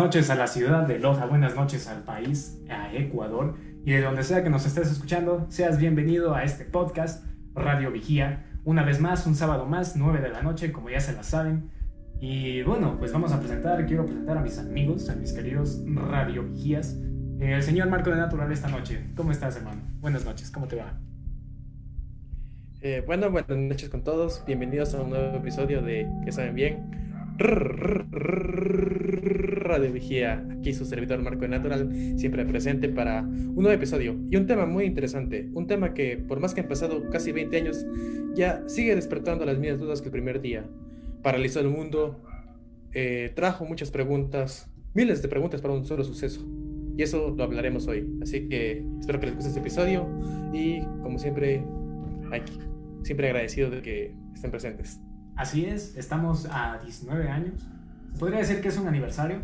noches a la ciudad de Loja, buenas noches al país, a Ecuador y de donde sea que nos estés escuchando, seas bienvenido a este podcast Radio Vigía. Una vez más, un sábado más, 9 de la noche, como ya se la saben. Y bueno, pues vamos a presentar, quiero presentar a mis amigos, a mis queridos Radio Vigías. Eh, el señor Marco de Natural esta noche. ¿Cómo estás, hermano? Buenas noches, ¿cómo te va? Eh, bueno, buenas noches con todos. Bienvenidos a un nuevo episodio de Que saben bien. Radio Vigía, aquí su servidor Marco de Natural, siempre presente para un nuevo episodio y un tema muy interesante, un tema que por más que han pasado casi 20 años, ya sigue despertando las mismas dudas que el primer día. Paralizó el mundo, eh, trajo muchas preguntas, miles de preguntas para un solo suceso. Y eso lo hablaremos hoy. Así que espero que les guste este episodio y como siempre, aquí, siempre agradecido de que estén presentes. Así es, estamos a 19 años. Podría decir que es un aniversario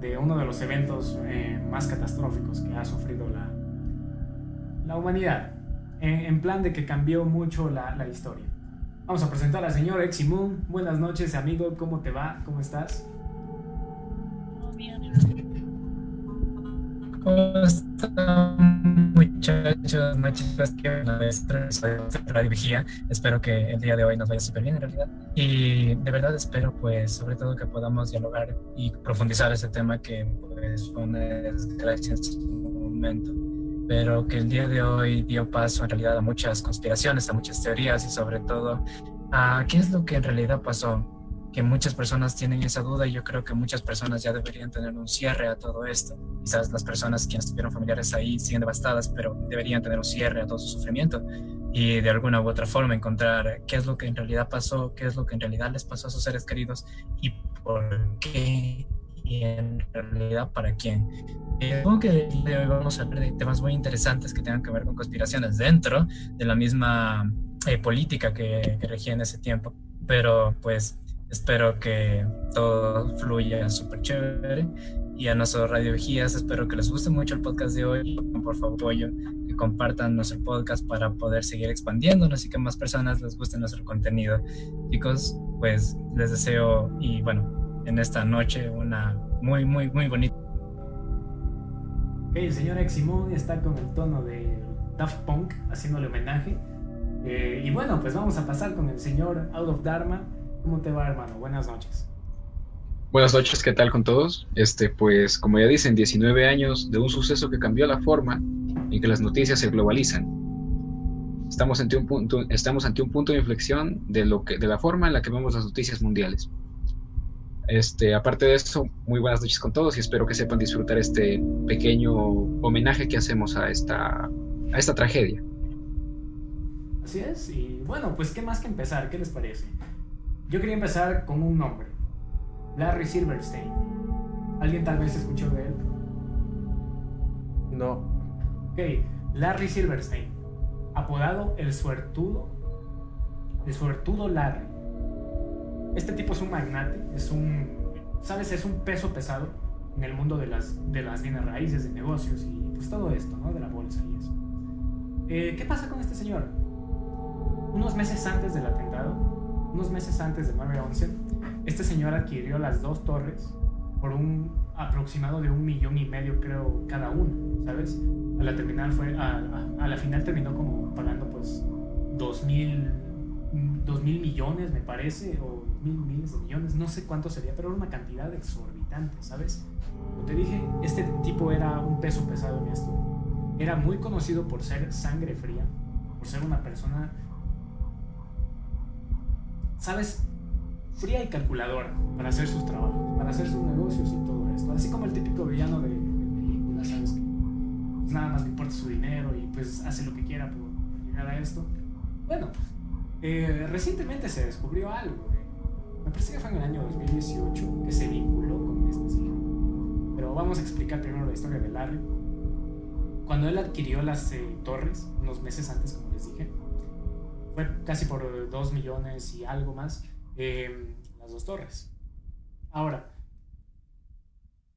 de uno de los eventos eh, más catastróficos que ha sufrido la, la humanidad, en, plan de que cambió mucho la, la historia. Vamos a presentar al señor Eximun. Buenas noches, amigo. ¿Cómo te va? ¿Cómo estás? ¿Cómo están muchachos, muchachos que Radio Vigía? Espero que el día de hoy nos vaya súper bien en realidad. Y de verdad espero pues sobre todo que podamos dialogar y profundizar ese tema que pues fue una desgracia en su momento pero que el día de hoy dio paso en realidad a muchas conspiraciones, a muchas teorías y sobre todo a qué es lo que en realidad pasó que muchas personas tienen esa duda y yo creo que muchas personas ya deberían tener un cierre a todo esto. Quizás las personas quienes tuvieron familiares ahí siguen devastadas, pero deberían tener un cierre a todo su sufrimiento y de alguna u otra forma encontrar qué es lo que en realidad pasó, qué es lo que en realidad les pasó a sus seres queridos y por qué y en realidad para quién. Eh, supongo que hoy vamos a hablar de temas muy interesantes que tengan que ver con conspiraciones dentro de la misma eh, política que, que regía en ese tiempo. Pero pues Espero que todo fluya súper chévere. Y a nuestros Radio Vigías, espero que les guste mucho el podcast de hoy. Por favor, apoyo, que compartan nuestro podcast para poder seguir expandiéndonos y que más personas les guste nuestro contenido. Chicos, pues les deseo, y bueno, en esta noche una muy, muy, muy bonita. Ok, el señor Eximón está con el tono de Daft Punk haciéndole homenaje. Eh, y bueno, pues vamos a pasar con el señor Out of Dharma ¿Cómo te va, hermano? Buenas noches. Buenas noches, ¿qué tal con todos? Este, pues, como ya dicen, 19 años de un suceso que cambió la forma en que las noticias se globalizan. Estamos ante un punto, estamos ante un punto de inflexión de, lo que, de la forma en la que vemos las noticias mundiales. Este, aparte de eso, muy buenas noches con todos y espero que sepan disfrutar este pequeño homenaje que hacemos a esta, a esta tragedia. Así es, y bueno, pues qué más que empezar, ¿qué les parece? Yo quería empezar con un nombre. Larry Silverstein. ¿Alguien tal vez escuchó de él? No. Ok, Larry Silverstein. Apodado el suertudo. El suertudo Larry. Este tipo es un magnate, es un, ¿sabes? Es un peso pesado en el mundo de las, de las bienes raíces, de negocios y pues todo esto, ¿no? De la bolsa y eso. Eh, ¿Qué pasa con este señor? Unos meses antes del atentado, unos meses antes de 9-11, este señor adquirió las dos torres por un aproximado de un millón y medio, creo, cada una, ¿sabes? A la, terminal fue, a, la final terminó como pagando pues dos mil, dos mil millones, me parece, o mil miles de millones, no sé cuánto sería, pero era una cantidad exorbitante, ¿sabes? Como te dije, este tipo era un peso pesado en esto. Era muy conocido por ser sangre fría, por ser una persona ¿sabes? Fría y calculadora para hacer sus trabajos, para hacer sus negocios y todo esto. Así como el típico villano de, película, ¿sabes? Que pues, nada más le importa su dinero y pues hace lo que quiera por, llegar a esto. Bueno, eh, recientemente se descubrió algo. me parece que fue en el año 2018 que se vinculó con este señor. Pero vamos a explicar primero la historia de Larry. Cuando él adquirió las eh, torres, unos meses antes, como les dije, fue casi por 2 millones y algo más em, las dos torres. Ahora,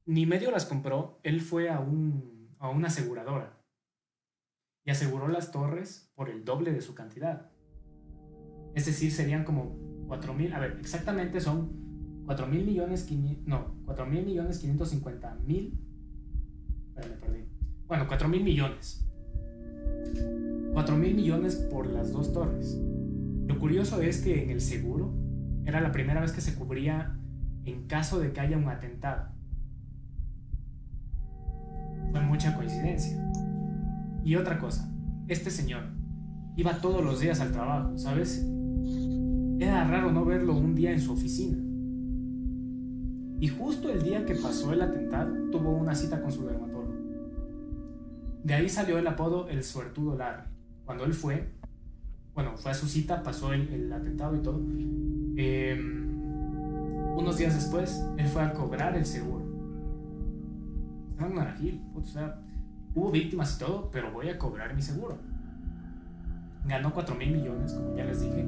ni medio las compró, él fue a, un, a una aseguradora y aseguró las torres por el doble de su cantidad. Es decir, serían como 4 mil, a ver, exactamente son 4 mil millones, no, 4 mil millones 550 mil, me perdí. Bueno, 4 mil millones. 4 mil millones por las dos torres. Lo curioso es que en el seguro era la primera vez que se cubría en caso de que haya un atentado. Fue mucha coincidencia. Y otra cosa, este señor iba todos los días al trabajo, ¿sabes? Era raro no verlo un día en su oficina. Y justo el día que pasó el atentado, tuvo una cita con su dermatólogo. De ahí salió el apodo el suertudo Larry. Cuando él fue, bueno, fue a su cita, pasó el, atentado y todo. Em, unos días después, él fue a cobrar el seguro. o sea, hubo víctimas y todo, pero voy a cobrar mi seguro. Ganó 4 mil millones, como ya les dije.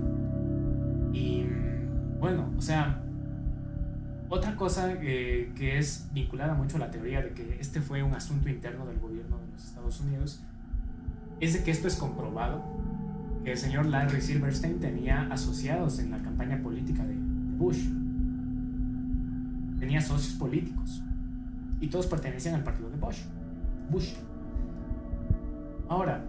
Y bueno, o sea, otra cosa que, que, es vinculada mucho a la teoría de que este fue un asunto interno del gobierno de los Estados Unidos es de que esto es comprobado, que el señor Larry Silverstein tenía asociados en la campaña política de Bush. Tenía socios políticos y todos pertenecían al partido de Bush. Bush. Ahora,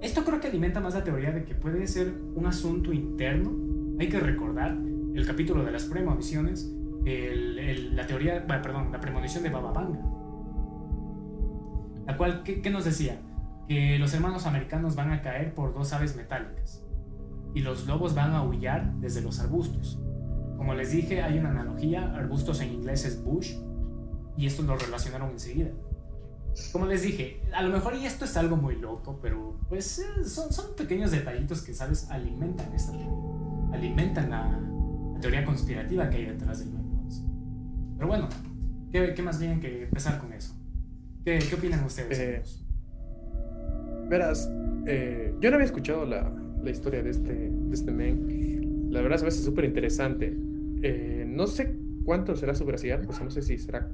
esto creo que alimenta más la teoría de que puede ser un asunto interno. Hay que recordar el capítulo de las premoniciones, la teoría, perdón, la premonición de Baba Vanga. La cual, ¿qué, nos decía? Que los hermanos americanos van a caer por dos aves metálicas y los lobos van a huyar desde los arbustos. Como les dije, hay una analogía, arbustos en inglés es bush, y esto lo relacionaron enseguida. Como les dije, a lo mejor y esto es algo muy loco, pero pues eh, son, son pequeños detallitos que, ¿sabes? Alimentan esta teoría, alimentan la, teoría conspirativa que hay detrás del 9 Pero bueno, ¿qué, ¿qué, más bien que empezar con eso? ¿Qué, qué opinan ustedes? Eh, verás, eh, yo no había escuchado la, la, historia de este, de este men. La verdad se me hace súper interesante. Eh, no sé cuánto será su veracidad, pues no sé si será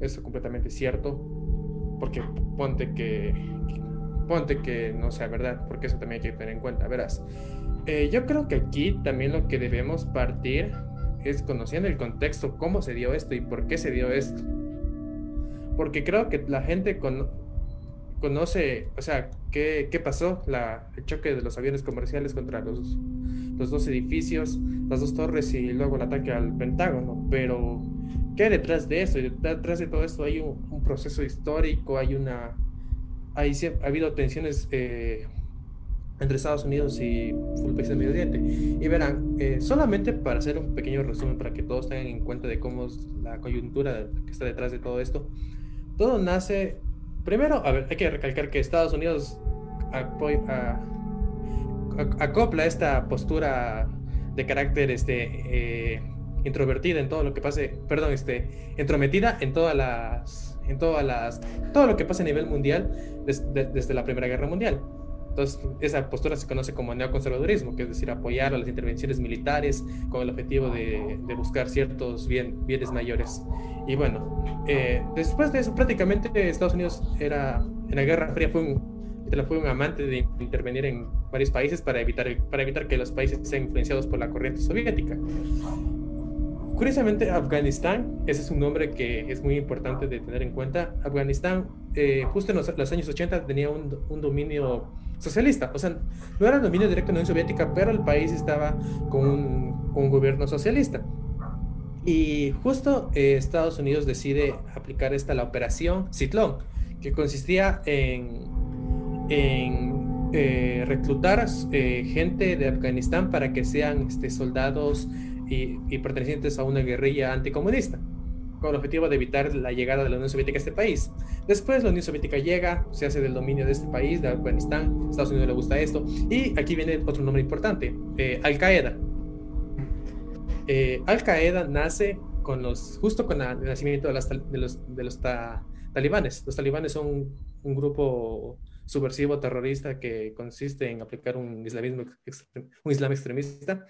eso completamente cierto, porque ponte que, ponte que no sea verdad, porque eso también hay que tener en cuenta. Verás, eh, yo creo que aquí también lo que debemos partir es conociendo el contexto, cómo se dio esto y por qué se dio esto. Porque creo que la gente conoce, o sea, qué, qué pasó, la, el choque de los aviones comerciales contra los, los dos edificios, las dos torres y luego el ataque al Pentágono. Pero, ¿qué detrás de eso? Detrás de todo esto hay un, proceso histórico, hay una... Hay, ha habido tensiones eh, entre Estados Unidos y el país del Medio Oriente. Y verán, eh, solamente para hacer un pequeño resumen para que todos tengan en cuenta de cómo es la coyuntura que está detrás de todo esto, todo nace, primero, a ver, hay que recalcar que Estados Unidos acopla esta postura de carácter este, eh, introvertida en todo lo que pase, perdón, este, entrometida en todas las, en todas las, todo lo que pasa a nivel mundial desde la Primera Guerra Mundial. Entonces, esa postura se conoce como neoconservadurismo, que es decir, apoyar a las intervenciones militares con el objetivo de, buscar ciertos bien, bienes mayores. Y bueno, eh, después de eso, prácticamente Estados Unidos era, en la Guerra Fría, fue un, fue un amante de intervenir en varios países para evitar, para evitar que los países sean influenciados por la corriente soviética. Curiosamente, Afganistán, ese es un nombre que es muy importante de tener en cuenta. Afganistán, eh, justo en los, años 80, tenía un, un dominio socialista. O sea, no era dominio directo de la Unión Soviética, pero el país estaba con un, gobierno socialista. Y justo eh, Estados Unidos decide aplicar esta la operación Citlón, que consistía en, eh, reclutar eh, gente de Afganistán para que sean este, soldados y pertenecientes a una guerrilla anticomunista con el objetivo de evitar la llegada de la Unión Soviética a este país. Después la Unión Soviética llega, se hace del dominio de este país, de Afganistán, Estados Unidos le gusta esto, y aquí viene otro nombre importante, eh, Al Qaeda. Eh, Al Qaeda nace con los, justo con el nacimiento de, los, de los talibanes. Los talibanes son un, grupo subversivo terrorista que consiste en aplicar un islamismo un islam extremista.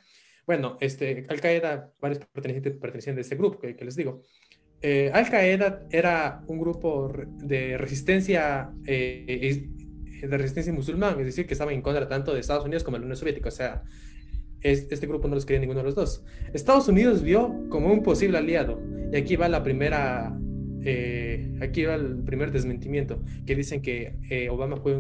Bueno, este, Al Qaeda, varios pertenecientes, pertenecientes de este grupo que, que les digo, eh, Al Qaeda era un grupo de resistencia eh, de resistencia musulmán, es decir, que estaba en contra tanto de Estados Unidos como de la Unión Soviética. O sea, este grupo no los quería ninguno de los dos. Estados Unidos vio como un posible aliado. Y aquí va la primera, eh, aquí va el primer desmentimiento, que dicen que eh, Obama fue,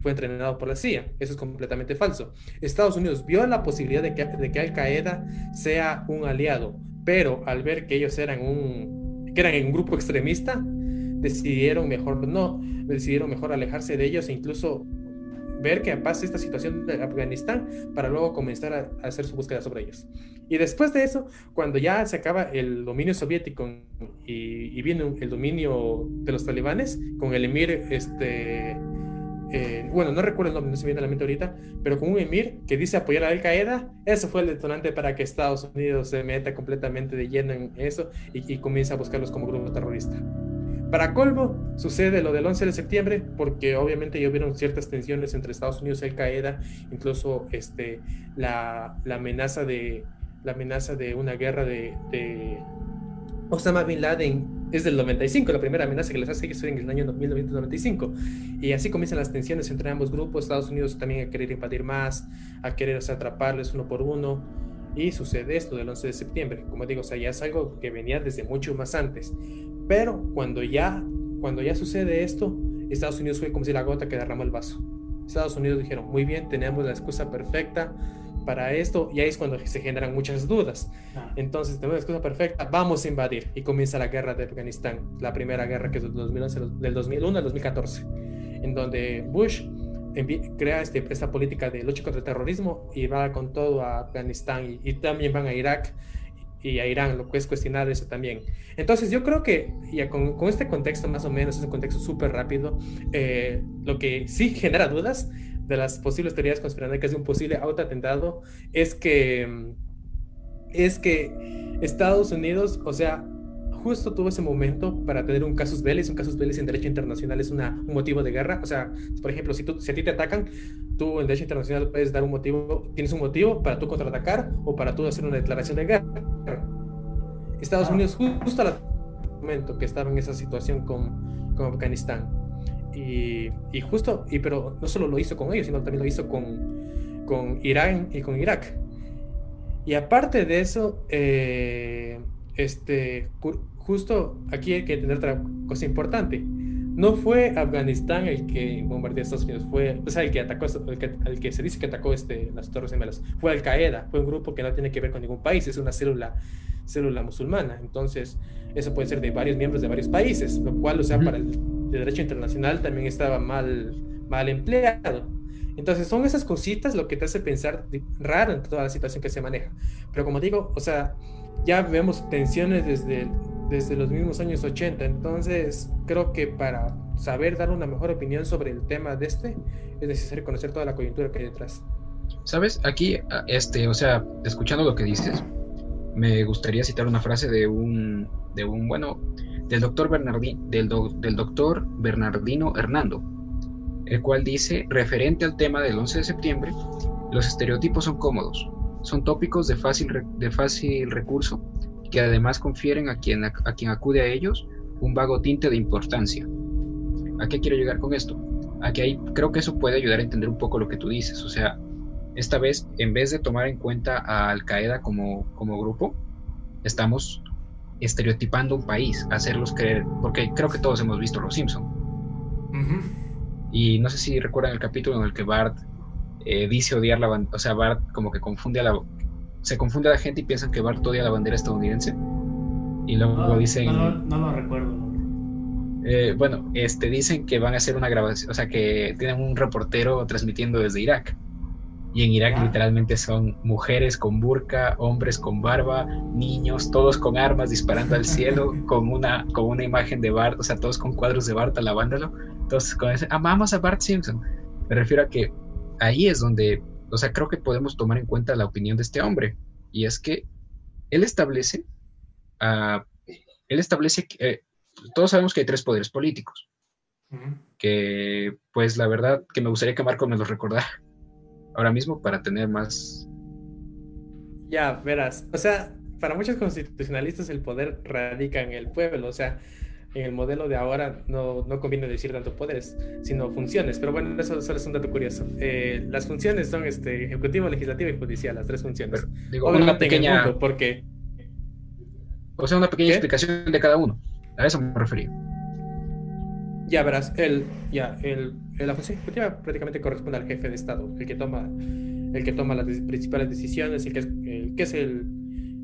fue entrenado por la CIA. Eso es completamente falso. Estados Unidos vio la posibilidad de que, de que Al Qaeda sea un aliado, pero al ver que ellos eran un, que eran un grupo extremista, decidieron mejor no, decidieron mejor alejarse de ellos e incluso ver que pasa esta situación de Afganistán para luego comenzar a, hacer su búsqueda sobre ellos. Y después de eso, cuando ya se acaba el dominio soviético y, viene el dominio de los talibanes con el emir, este, eh, bueno, no recuerdo el nombre, no se viene a la mente ahorita, pero con un emir que dice apoyar a Al Qaeda, eso fue el detonante para que Estados Unidos se meta completamente de lleno en eso y, y comience a buscarlos como grupo terrorista. Para colmo, sucede lo del 11 de septiembre, porque obviamente ya hubieron ciertas tensiones entre Estados Unidos y Al Qaeda, incluso este, la, amenaza de, la amenaza de una guerra de, Osama Bin Laden es del 95, la primera amenaza que les hace es en el año 1995. Y así comienzan las tensiones entre ambos grupos, Estados Unidos también a querer invadir más, a querer atraparles uno por uno. Y sucede esto del 11 de septiembre. Como digo, o sea, ya es algo que venía desde mucho más antes. Pero cuando ya, cuando ya sucede esto, Estados Unidos fue como si la gota que derramó el vaso. Estados Unidos dijeron, muy bien, tenemos la excusa perfecta para esto, y ahí es cuando se generan muchas dudas. Ah. Entonces, tenemos la excusa perfecta, vamos a invadir, y comienza la guerra de Afganistán, la primera guerra que es del, 2001 al 2014, en donde Bush crea este, esta política de lucha contra el terrorismo y va con todo a Afganistán y también van a Irak y a Irán, lo que es cuestionar eso también. Entonces yo creo que ya con, con este contexto más o menos, ese contexto súper rápido, eh, lo que sí genera dudas de las posibles teorías conspiranoicas de un posible autoatentado es que, es que Estados Unidos, o sea, justo tuvo ese momento para tener un casus belli. Un casus belli en derecho internacional es una, un motivo de guerra. O sea, por ejemplo, si, tú, si a ti te atacan, tú en derecho internacional puedes dar un motivo, tienes un motivo para tú contraatacar o para tú hacer una declaración de guerra. Estados ah. Unidos justo al momento que estaba en esa situación con, con Afganistán. Y, justo, y, pero no solo lo hizo con ellos, sino también lo hizo con, con Irán y con Irak. Y aparte de eso, eh, este, justo aquí hay que tener otra cosa importante. No fue Afganistán el que bombardeó a Estados Unidos, fue, o sea, el que atacó, el que, el que se dice que atacó este, las Torres Gemelas, fue Al Qaeda, fue un grupo que no tiene que ver con ningún país, es una célula, célula musulmana. Entonces, eso puede ser de varios miembros de varios países, lo cual, o sea, para el derecho internacional también estaba mal, mal empleado. Entonces, son esas cositas lo que te hace pensar raro en toda la situación que se maneja. Pero como digo, o sea, ya vemos tensiones desde, desde los mismos años 80, entonces creo que para saber dar una mejor opinión sobre el tema de este, es necesario conocer toda la coyuntura que hay detrás. Sabes, aquí, este, o sea, escuchando lo que dices, me gustaría citar una frase de un, de un bueno, del doctor, Bernardino, del, del doctor Bernardino Hernando, el cual dice, referente al tema del 11 de septiembre, los estereotipos son cómodos, son tópicos de fácil, de fácil recurso que además confieren a quien, a, quien acude a ellos un vago tinte de importancia. ¿A qué quiero llegar con esto? A que ahí creo que eso puede ayudar a entender un poco lo que tú dices. O sea, esta vez, en vez de tomar en cuenta a Al Qaeda como, como grupo, estamos estereotipando un país, hacerlos creer, porque creo que todos hemos visto Los Simpson. Y no sé si recuerdan el capítulo en el que Bart eh, dice odiar la bandera, o sea, Bart como que confunde a la, se confunde la gente y piensan que Bart odia la bandera estadounidense. Y luego no, dicen... No, lo recuerdo. Eh, bueno, este, dicen que van a hacer una grabación, o sea, que tienen un reportero transmitiendo desde Irak. Y en Irak literalmente son mujeres con burka, hombres con barba, niños, todos con armas disparando al cielo, con una, con una imagen de Bart, o sea, todos con cuadros de Bart alabándolo. Entonces, con ese, amamos a Bart Simpson. Me refiero a que ahí es donde, o sea, creo que podemos tomar en cuenta la opinión de este hombre. Y es que él establece, uh, él establece que eh, todos sabemos que hay tres poderes políticos. Que, pues, la verdad, que me gustaría que Marco me los recordara ahora mismo para tener más. Ya, verás. O sea, para muchos constitucionalistas el poder radica en el pueblo. O sea, en el modelo de ahora no, no conviene decir tanto poderes, sino funciones. Pero bueno, eso solo es un dato curioso. Eh, las funciones son este, ejecutivo, legislativo y judicial, las tres funciones. digo, una pequeña... porque... O sea, una pequeña explicación de cada uno. A eso me refería. Ya verás, el, ya, el, la función ejecutiva prácticamente corresponde al jefe de Estado, el que toma, el que toma las principales decisiones, el que es el, que es el,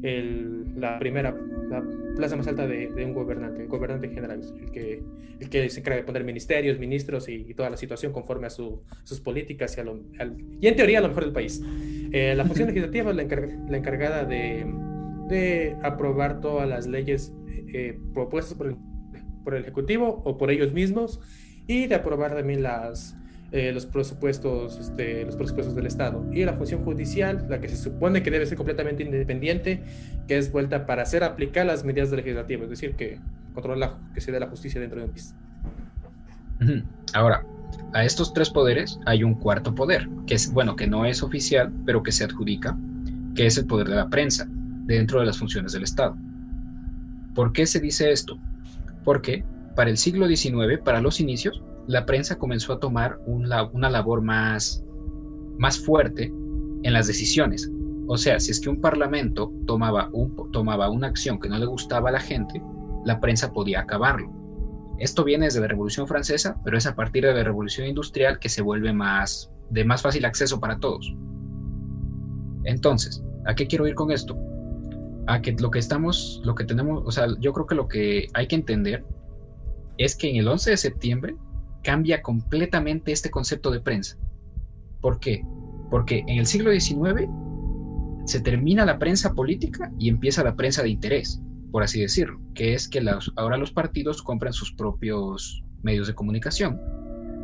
el la primera, la plaza más alta de, de, un gobernante, el gobernante general, el que, el que se encarga de poner ministerios, ministros y, toda la situación conforme a su, sus políticas y, a lo, y en teoría a lo mejor del país. Eh, la función legislativa es la, la encargada de, de, aprobar todas las leyes eh, propuestas por el por el Ejecutivo o por ellos mismos y de aprobar también las, eh, los, presupuestos, este, los presupuestos del Estado. Y la función judicial, la que se supone que debe ser completamente independiente, que es vuelta para hacer aplicar las medidas del legislativo, es decir, que controla que se la justicia dentro de un país. Ahora, a estos tres poderes hay un cuarto poder, que es, bueno, que no es oficial, pero que se adjudica, que es el poder de la prensa, dentro de las funciones del Estado. ¿Por qué se dice esto? porque para el siglo XIX, para los inicios, la prensa comenzó a tomar una labor más, más fuerte en las decisiones. O sea, si es que un parlamento tomaba, un, tomaba una acción que no le gustaba a la gente, la prensa podía acabarlo. Esto viene desde la Revolución Francesa, pero es a partir de la Revolución Industrial que se vuelve más de más fácil acceso para todos. Entonces, ¿a qué quiero ir con esto? a que lo que estamos, lo que tenemos, o sea, yo creo que lo que hay que entender es que en el 11 de septiembre cambia completamente este concepto de prensa. ¿Por qué? Porque en el siglo XIX se termina la prensa política y empieza la prensa de interés, por así decirlo, que es que ahora los partidos compran sus propios medios de comunicación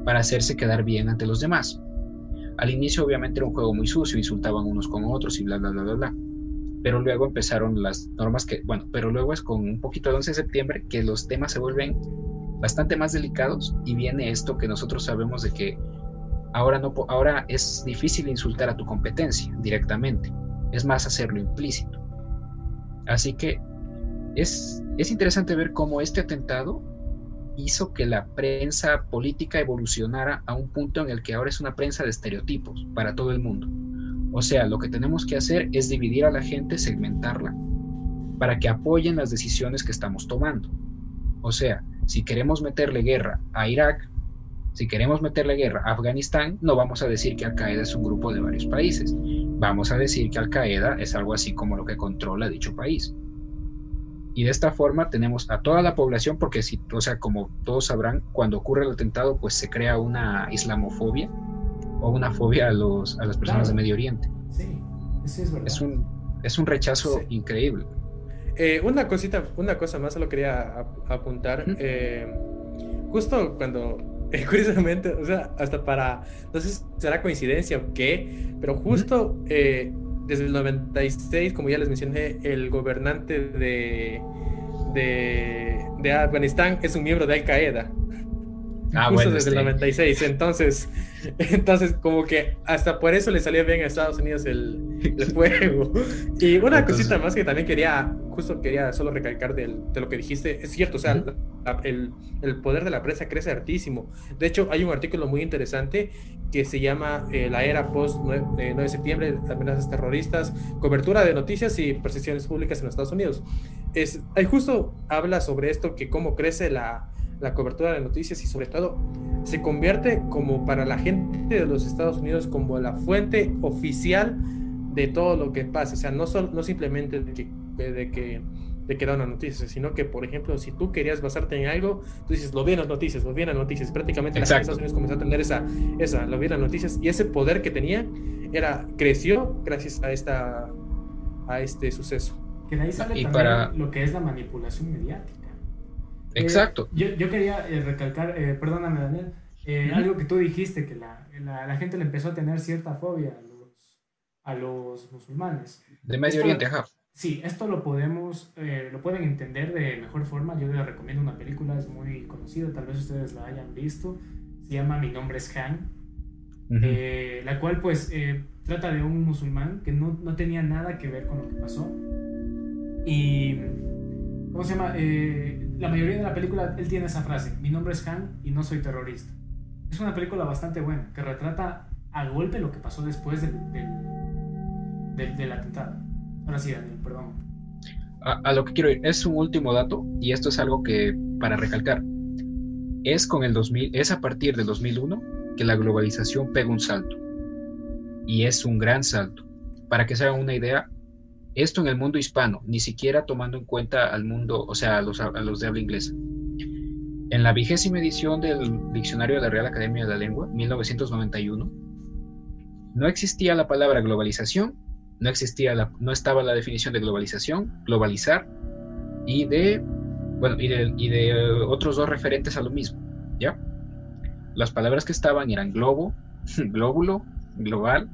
para hacerse quedar bien ante los demás. Al inicio obviamente era un juego muy sucio, insultaban unos con otros y bla, bla, bla, bla, bla pero luego empezaron las normas que, bueno, pero luego es con un poquito de 11 de septiembre que los temas se vuelven bastante más delicados y viene esto que nosotros sabemos de que ahora, no, ahora es difícil insultar a tu competencia directamente, es más hacerlo implícito. Así que es, es interesante ver cómo este atentado hizo que la prensa política evolucionara a un punto en el que ahora es una prensa de estereotipos para todo el mundo o sea, lo que tenemos que hacer es dividir a la gente, segmentarla, para que apoyen las decisiones que estamos tomando. O sea, si queremos meterle guerra a Irak, si queremos meterle guerra a Afganistán, no vamos a decir que Al-Qaeda es un grupo de varios países. Vamos a decir que Al-Qaeda es algo así como lo que controla dicho país. Y de esta forma tenemos a toda la población, porque si, o sea, como todos sabrán, cuando ocurre el atentado, pues se crea una islamofobia o una fobia a, los, a las personas de Medio Oriente. Sí, eso es verdad. Es un, es un rechazo increíble. Eh, una cosita, una cosa más solo quería apuntar. Eh, justo cuando, eh, curiosamente, o sea, hasta para, no sé si será coincidencia o qué, pero justo desde el 96, como ya les mencioné, el gobernante de, de, de Afganistán es un miembro de Al Qaeda. Ah, justo desde el 96. Entonces, entonces, como que hasta por eso le salió bien a Estados Unidos el, el juego. Y una cosita más que también quería, justo quería solo recalcar de lo que dijiste, es cierto, o sea, el, el, poder de la prensa crece hartísimo. De hecho, hay un artículo muy interesante que se llama eh, La era post 9, 9 de septiembre, amenazas terroristas, cobertura de noticias y percepciones públicas en los Estados Unidos. Es, ahí justo habla sobre esto, que cómo crece la la cobertura de noticias y sobre todo se convierte como para la gente de los Estados Unidos como la fuente oficial de todo lo que pasa. O sea, no, solo, no simplemente de que, de que, de que da una noticia, sino que, por ejemplo, si tú querías basarte en algo, tú dices, lo vi en las noticias, lo vi en las noticias. Prácticamente la gente de Estados Unidos comenzó a tener esa, esa, lo vi en las noticias y ese poder que tenía era, creció gracias a, esta, a este suceso. Que de ahí sale y también para... lo que es la manipulación mediática. Eh, Exacto. yo, quería eh, recalcar, eh, perdóname Daniel, algo que tú dijiste, que la, la, gente le empezó a tener cierta fobia a los, a los musulmanes. De Medio Oriente, ajá. Sí, esto lo podemos, lo pueden entender de mejor forma. Yo les recomiendo una película, es muy conocida, tal vez ustedes la hayan visto. Se llama Mi nombre es Han. la cual pues trata de un musulmán que no, no, tenía nada que ver con lo que pasó. Y, ¿cómo se llama? La mayoría de la película él tiene esa frase, mi nombre es Han y no soy terrorista. Es una película bastante buena, que retrata a golpe lo que pasó después del, del, atentado. Ahora sí, Daniel, perdón. A, lo que quiero ir, es un último dato, y esto es algo que, para recalcar, es con el 2000, es a partir del 2001 que la globalización pega un salto. Y es un gran salto. Para que se hagan una idea, esto en el mundo hispano, ni siquiera tomando en cuenta al mundo, o sea, a los, a los de habla inglesa. En la vigésima edición del Diccionario de la Real Academia de la Lengua, 1991, no existía la palabra globalización, no existía la, no estaba la definición de globalización, globalizar y de bueno y de, y de otros dos referentes a lo mismo, ¿ya? Las palabras que estaban eran globo, glóbulo, global,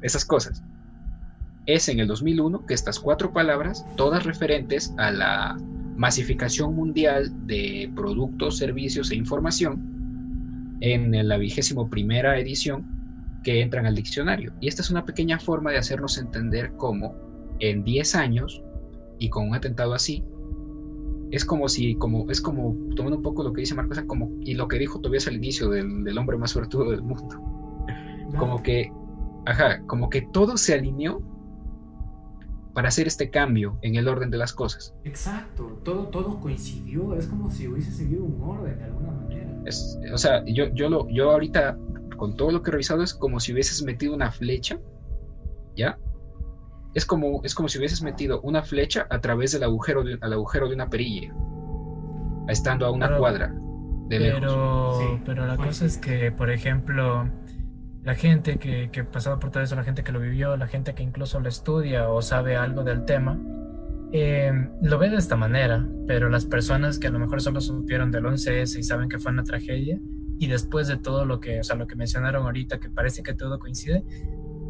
esas cosas. Es en el 2001 que estas cuatro palabras, todas referentes a la masificación mundial de productos, servicios e información, en la vigésimo primera edición, que entran al diccionario. Y esta es una pequeña forma de hacernos entender cómo en 10 años y con un atentado así, es como si, como, es como, tomando un poco lo que dice Marcos, como, y lo que dijo Tobias al inicio del, del hombre más suertudo del mundo. Como que, ajá, como que todo se alineó para hacer este cambio en el orden de las cosas. Exacto, todo, todo coincidió, es como si hubiese seguido un orden de alguna manera. Es, o sea, yo, yo, lo, yo ahorita, con todo lo que he revisado, es como si hubieses metido una flecha, ¿ya? Es como, es como si hubieses metido una flecha a través del agujero de, al agujero de una perilla, estando a una cuadra de pero, lejos. pero la cosa es que, por ejemplo, la gente que, que pasado por todo eso, la gente que lo vivió, la gente que incluso lo estudia o sabe algo del tema, eh, lo ve de esta manera, pero las personas que a lo mejor solo supieron del 11S y saben que fue una tragedia, y después de todo lo que, o sea, lo que mencionaron ahorita, que parece que todo coincide,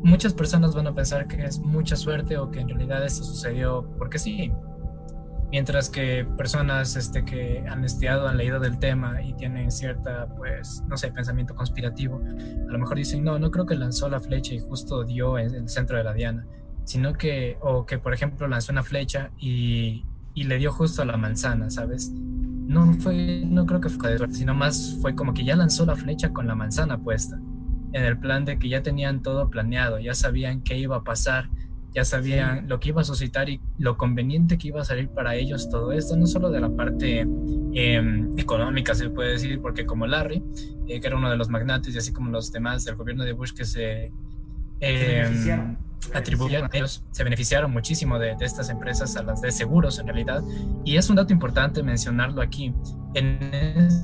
muchas personas van a pensar que es mucha suerte o que en realidad esto sucedió porque sí, mientras que personas este, que han estudiado, han leído del tema y tienen cierta, pues, no sé, pensamiento conspirativo, a lo mejor dicen, no, no creo que lanzó la flecha y justo dio en el centro de la diana, sino que, o que, por ejemplo, lanzó una flecha y, y le dio justo a la manzana, ¿sabes? No fue, no creo que fue de sino más fue como que ya lanzó la flecha con la manzana puesta, en el plan de que ya tenían todo planeado, ya sabían qué iba a pasar, ya sabían lo que iba a suscitar y lo conveniente que iba a salir para ellos todo esto, no solo de la parte em, económica, se puede decir, porque como Larry, eh, que era uno de los magnates, y así como los demás del gobierno de Bush que se eh, atribuyeron ellos, se beneficiaron muchísimo de, de, estas empresas, a las de seguros en realidad, y es un dato importante mencionarlo aquí. En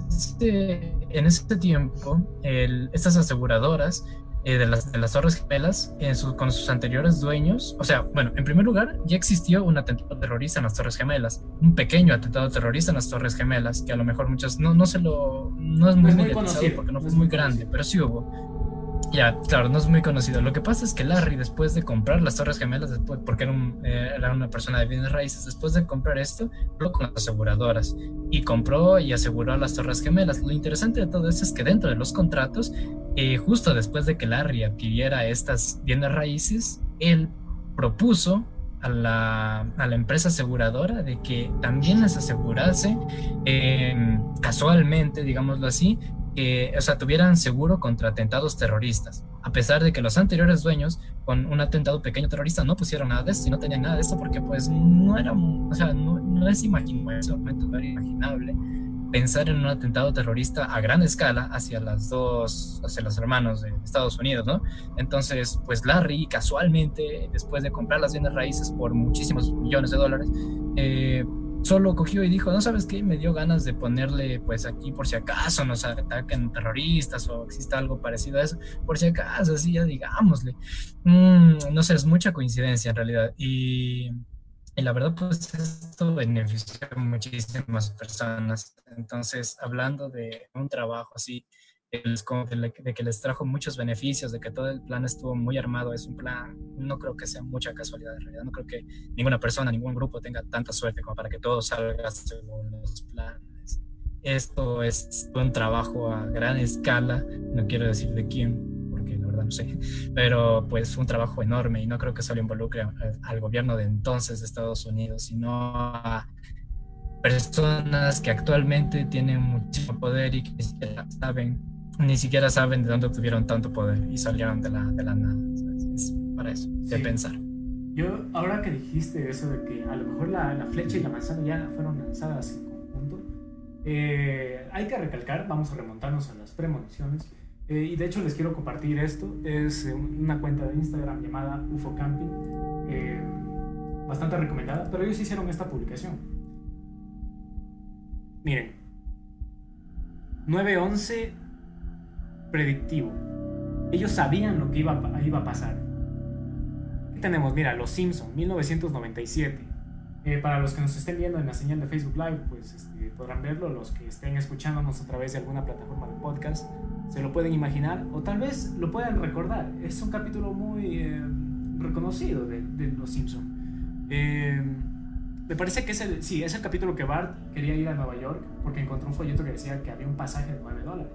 este, en este tiempo, el, estas aseguradoras eh, de, las, de, las, Torres Gemelas en su, con sus anteriores dueños. O sea, bueno, en primer lugar, ya existió un atentado terrorista en las Torres Gemelas, un pequeño atentado terrorista en las Torres Gemelas, que a lo mejor muchos no, no se lo. no es muy, no es muy conocido porque no fue muy grande, pero sí hubo. Ya, claro, no es muy conocido. Lo que pasa es que Larry, después de comprar las Torres Gemelas, después, porque era, un, eh, era una persona de bienes raíces, después de comprar esto, habló con las aseguradoras y compró y aseguró las Torres Gemelas. Lo interesante de todo esto es que dentro de los contratos, eh, justo después de que Larry adquiriera estas bienes raíces, él propuso a la, a la, empresa aseguradora de que también les asegurase eh, casualmente, digámoslo así, que, o sea, tuvieran seguro contra atentados terroristas, a pesar de que los anteriores dueños con un atentado pequeño terrorista no pusieron nada de esto y no tenían nada de esto porque pues no era, o sea, no, es imaginable, no era imaginable pensar en un atentado terrorista a gran escala hacia las dos, hacia los hermanos de Estados Unidos, ¿no? Entonces, pues Larry casualmente, después de comprar las bienes raíces por muchísimos millones de dólares, eh, solo cogió y dijo, no sabes qué, me dio ganas de ponerle pues aquí por si acaso nos ataquen terroristas o exista algo parecido a eso, por si acaso, así ya digámosle. Mm, no sé, es mucha coincidencia en realidad. Y, y la verdad pues esto benefició a muchísimas personas. Entonces, hablando de un trabajo así, de que les trajo muchos beneficios, de que todo el plan estuvo muy armado, es un plan, no creo que sea mucha casualidad en realidad, no creo que ninguna persona, ningún grupo tenga tanta suerte como para que todo salga según los planes. Esto es un trabajo a gran escala, no quiero decir de quién, porque la verdad no sé, pero pues un trabajo enorme y no creo que solo involucre al gobierno de entonces de Estados Unidos, sino a personas que actualmente tienen muchísimo poder y que saben, ni siquiera saben de dónde obtuvieron tanto poder y salieron de la, de la nada. Es para eso, de pensar. Yo, ahora que dijiste eso de que a lo mejor la, la flecha y la manzana ya fueron lanzadas en conjunto, eh, hay que recalcar, vamos a remontarnos a las premoniciones, eh, y de hecho les quiero compartir esto, es una cuenta de Instagram llamada UFO Camping, eh, bastante recomendada, pero ellos hicieron esta publicación. Miren, 911 predictivo. Ellos sabían lo que iba, a pasar. ¿Qué tenemos? Mira, Los Simpson, 1997. Eh, para los que nos estén viendo en la señal de Facebook Live, pues este, podrán verlo. Los que estén escuchándonos a través de alguna plataforma de podcast, se lo pueden imaginar o tal vez lo puedan recordar. Es un capítulo muy eh, reconocido de, de Los Simpson. Eh, me parece que es el, sí, es el capítulo que Bart quería ir a Nueva York porque encontró un folleto que decía que había un pasaje de 9 dólares.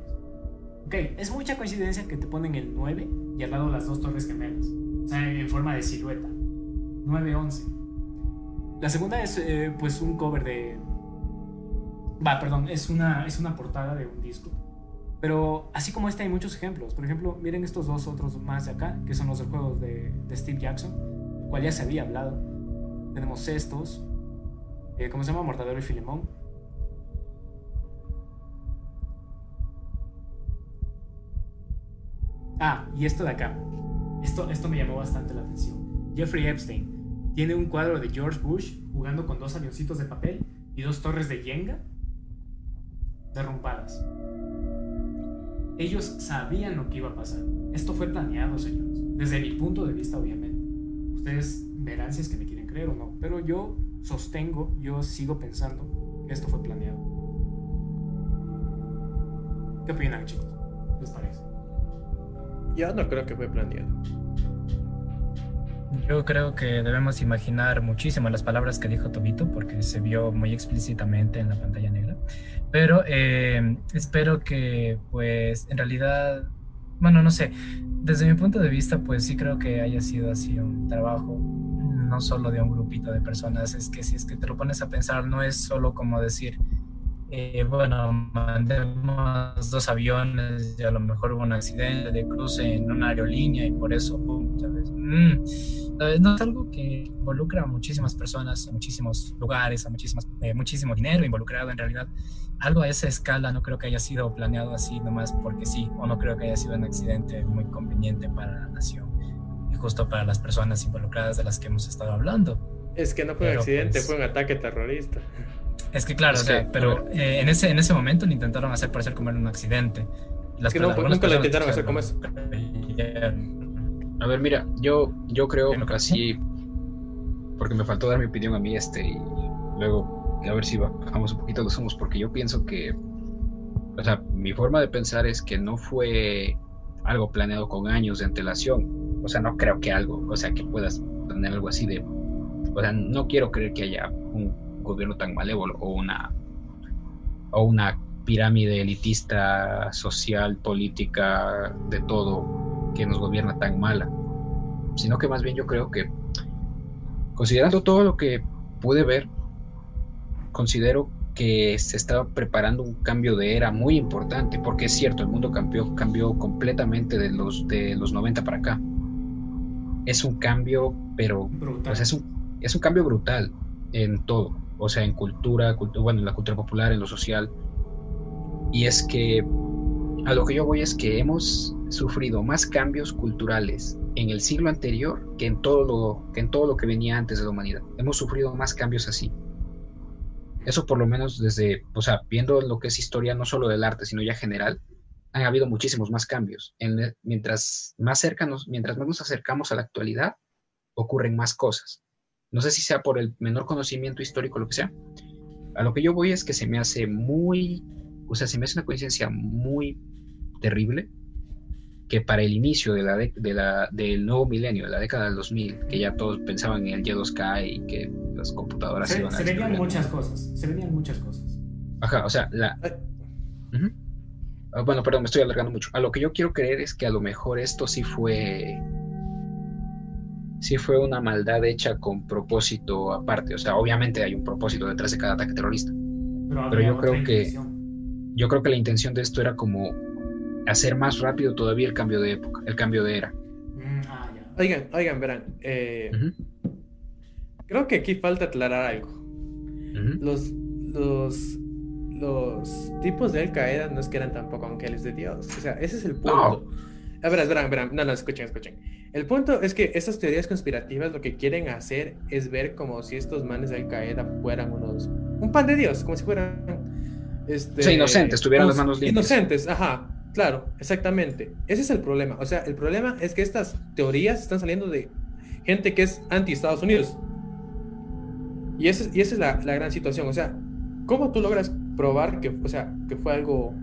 Ok, es mucha coincidencia que te ponen el 9 y al lado las dos torres gemelas. O sea, en forma de silueta. 9-11. La segunda es eh, pues un cover de... Va, perdón, es una, es una portada de un disco. Pero así como este hay muchos ejemplos. Por ejemplo, miren estos dos otros más de acá, que son los del juego de, de Steve Jackson, el cual ya se había hablado. Tenemos estos, eh, ¿cómo se llama? Mortadelo y Filemón. Ah, y esto de acá. Esto, esto me llamó bastante la atención. Jeffrey Epstein tiene un cuadro de George Bush jugando con dos avioncitos de papel y dos torres de Jenga derrumbadas. Ellos sabían lo que iba a pasar. Esto fue planeado, señores. Desde mi punto de vista, obviamente. Ustedes verán si es que me quieren creer o no. Pero yo sostengo, yo sigo pensando que esto fue planeado. ¿Qué opinan, chicos? ¿Qué les parece? Yo no creo que fue planeado. Yo creo que debemos imaginar muchísimo las palabras que dijo Tobito porque se vio muy explícitamente en la pantalla negra. Pero eh, espero que, pues, en realidad, bueno, no sé, desde mi punto de vista, pues sí creo que haya sido así un trabajo no solo de un grupito de personas, es que si es que te lo pones a pensar, no es solo como decir, eh, bueno, mandemos dos aviones y a lo mejor hubo un accidente de cruce en una aerolínea y por eso, ¿sabes? Mm, no es algo que involucra a muchísimas personas, a muchísimos lugares, a muchísimas, eh, muchísimo dinero involucrado en realidad. Algo a esa escala no creo que haya sido planeado así nomás porque sí, o no creo que haya sido un accidente muy conveniente para la nación y justo para las personas involucradas de las que hemos estado hablando. Es que no fue un accidente, pues, fue un ataque terrorista. Es que claro, o sea, pero eh, en, ese, en ese momento lo intentaron hacer parecer como era un accidente. Las es que no, nunca lo intentaron hacer como eso. A ver, mira, yo, yo creo que así, porque me faltó dar mi opinión a mí, este, y luego a ver si bajamos un poquito los humos, porque yo pienso que, o sea, mi forma de pensar es que no fue algo planeado con años de antelación. O sea, no creo que algo, o sea, que puedas tener algo así de, o sea, no quiero creer que haya un gobierno tan malévolo o una, o una pirámide elitista, social, política, de todo, que nos gobierna tan mala, sino que más bien yo creo que, considerando todo lo que pude ver, considero que se estaba preparando un cambio de era muy importante, porque es cierto, el mundo cambió, cambió completamente de los, de los 90 para acá. Es un cambio, pero pues es, un, es un cambio brutal en todo o sea, en cultura, bueno, en la cultura popular, en lo social. Y es que a lo que yo voy es que hemos sufrido más cambios culturales en el siglo anterior que en todo lo que en todo lo que venía antes de la humanidad. Hemos sufrido más cambios así. Eso por lo menos desde, o sea, viendo lo que es historia no solo del arte, sino ya general, han habido muchísimos más cambios. mientras más cercanos, mientras más nos acercamos a la actualidad, ocurren más cosas. No sé si sea por el menor conocimiento histórico o lo que sea. A lo que yo voy es que se me hace muy, o sea, se me hace una coincidencia muy terrible que para el inicio de la, de, la del nuevo milenio, de la década del 2000, que ya todos pensaban en el Y2K y que las computadoras se, iban a Se venían muchas cosas, se venían muchas cosas. Ajá, o sea, la... Ah, bueno, perdón, me estoy alargando mucho. A lo que yo quiero creer es que a lo mejor esto sí fue sí fue una maldad hecha con propósito aparte. O sea, obviamente hay un propósito detrás de cada ataque terrorista. Pero yo creo que yo creo que la intención de esto era como hacer más rápido todavía el cambio de época, el cambio de era. Mm, ah, oigan, oigan, verán. Eh, creo que aquí falta aclarar algo. Los, los, los tipos de Al Qaeda no es que eran tampoco ángeles de Dios. O sea, ese es el punto. A ver, verán, verán. No, no, escuchen, escuchen. El punto es que estas teorías conspirativas lo que quieren hacer es ver como si estos manes de Al Qaeda fueran unos. un pan de Dios, como si fueran. Este, sí, inocentes, tuvieran las manos limpias. Inocentes, ajá. Claro, exactamente. Ese es el problema. O sea, el problema es que estas teorías están saliendo de gente que es anti-Estados Unidos. Y, ese, y esa es la, la, gran situación. O sea, ¿cómo tú logras probar que, o sea, que fue algo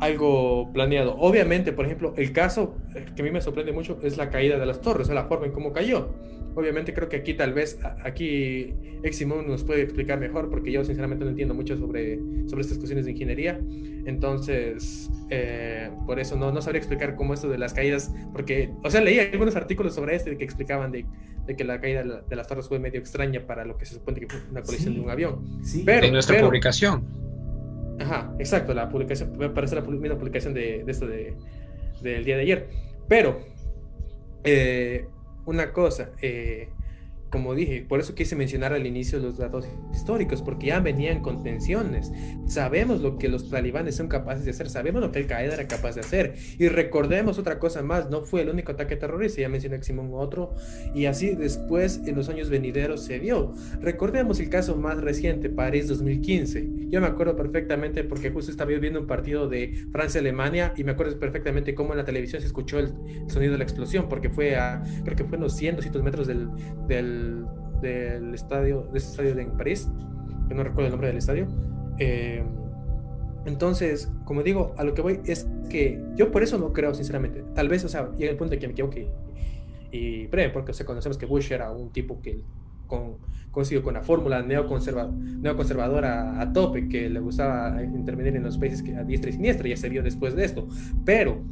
algo planeado. Obviamente, por ejemplo, el caso que a mí me sorprende mucho es la caída de las torres, o la forma en cómo cayó. Obviamente creo que aquí tal vez, aquí Eximón nos puede explicar mejor, porque yo sinceramente no entiendo mucho sobre, sobre estas cuestiones de ingeniería. Entonces, eh, por eso no, no sabría explicar cómo esto de las caídas, porque, o sea, leí algunos artículos sobre este que explicaban de, de que la caída de las torres fue medio extraña para lo que se supone que fue una colisión de un avión. Sí. Pero, en nuestra publicación Ajá, exacto, la publicación, parece la misma publicación de, de esto de, del día de ayer. Pero, eh, una cosa, eh, como dije, por eso quise mencionar al inicio los datos históricos, porque ya venían con tensiones. Sabemos lo que los talibanes son capaces de hacer, sabemos lo que el Qaeda era capaz de hacer. Y recordemos otra cosa más, no fue el único ataque terrorista, ya mencioné Simón otro, y así después en los años venideros se dio. Recordemos el caso más reciente, París 2015. Yo me acuerdo perfectamente porque justo estaba viendo un partido de Francia-Alemania y me acuerdo perfectamente cómo en la televisión se escuchó el sonido de la explosión, porque fue a, creo que fue unos 100, 200 metros del, del del, estadio, de ese estadio en París, que no recuerdo el nombre del estadio. Eh, entonces, como digo, a lo que voy es que yo por eso no creo, sinceramente. Tal vez, o sea, llega el punto de que me equivoque y breve, porque o conocemos que Bush era un tipo que con, consiguió con la fórmula neoconserva, neoconservadora a tope, que le gustaba intervenir en los países que a diestra y siniestra, ya se vio después de esto. Pero,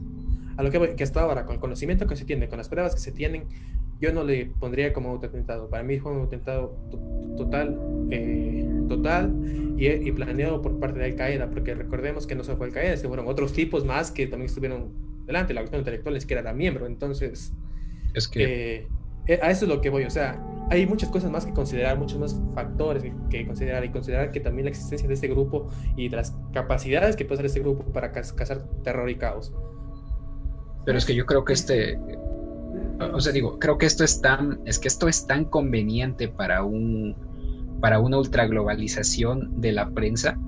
a lo que voy, que hasta ahora, con el conocimiento que se tiene, con las pruebas que se tienen, yo no le pondría como autotentado. Para mí fue un atentado total, eh, total y, planeado por parte de Al Qaeda, porque recordemos que no solo fue Al Qaeda, sino fueron otros tipos más que también estuvieron delante. La cuestión intelectual es que era miembro, entonces. Es que. Eh, eh, a eso es lo que voy, o sea, hay muchas cosas más que considerar, muchos más factores que, considerar y considerar que también la existencia de este grupo y de las capacidades que puede hacer este grupo para cazar terror y caos. Pero es que yo creo que este, o sea, digo, creo que esto es tan, es que esto es tan conveniente para un, para una ultraglobalización de la prensa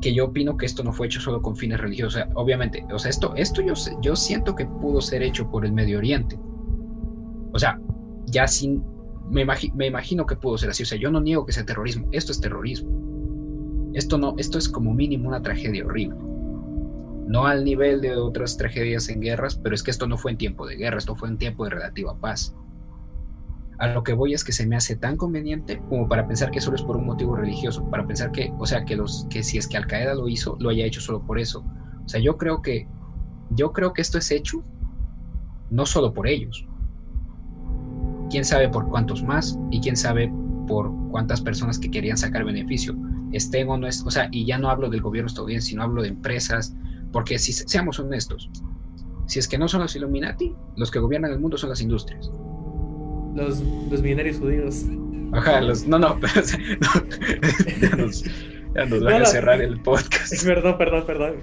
que yo opino que esto no fue hecho solo con fines religiosos. O sea, obviamente, o sea, esto, esto yo, yo siento que pudo ser hecho por el Medio Oriente. O sea, ya sin, me, me imagino que pudo ser así. O sea, yo no niego que sea terrorismo. Esto es terrorismo. Esto no, esto es como mínimo una tragedia horrible no al nivel de otras tragedias en guerras, pero es que esto no fue en tiempo de guerra, esto fue en tiempo de relativa paz. A lo que voy es que se me hace tan conveniente como para pensar que solo es por un motivo religioso, para pensar que, o sea, que los que si es que Al Qaeda lo hizo, lo haya hecho solo por eso. O sea, yo creo que yo creo que esto es hecho no solo por ellos. Quién sabe por cuántos más y quién sabe por cuántas personas que querían sacar beneficio, estén o no es, o sea, y ya no hablo del gobierno estadounidense, sino hablo de empresas, porque si seamos honestos, si es que no son los Illuminati, los que gobiernan el mundo son las industrias. Los, los millonarios judíos. Ajá, los. No, no, ya nos, ya nos van a cerrar el podcast. Perdón, perdón, perdón.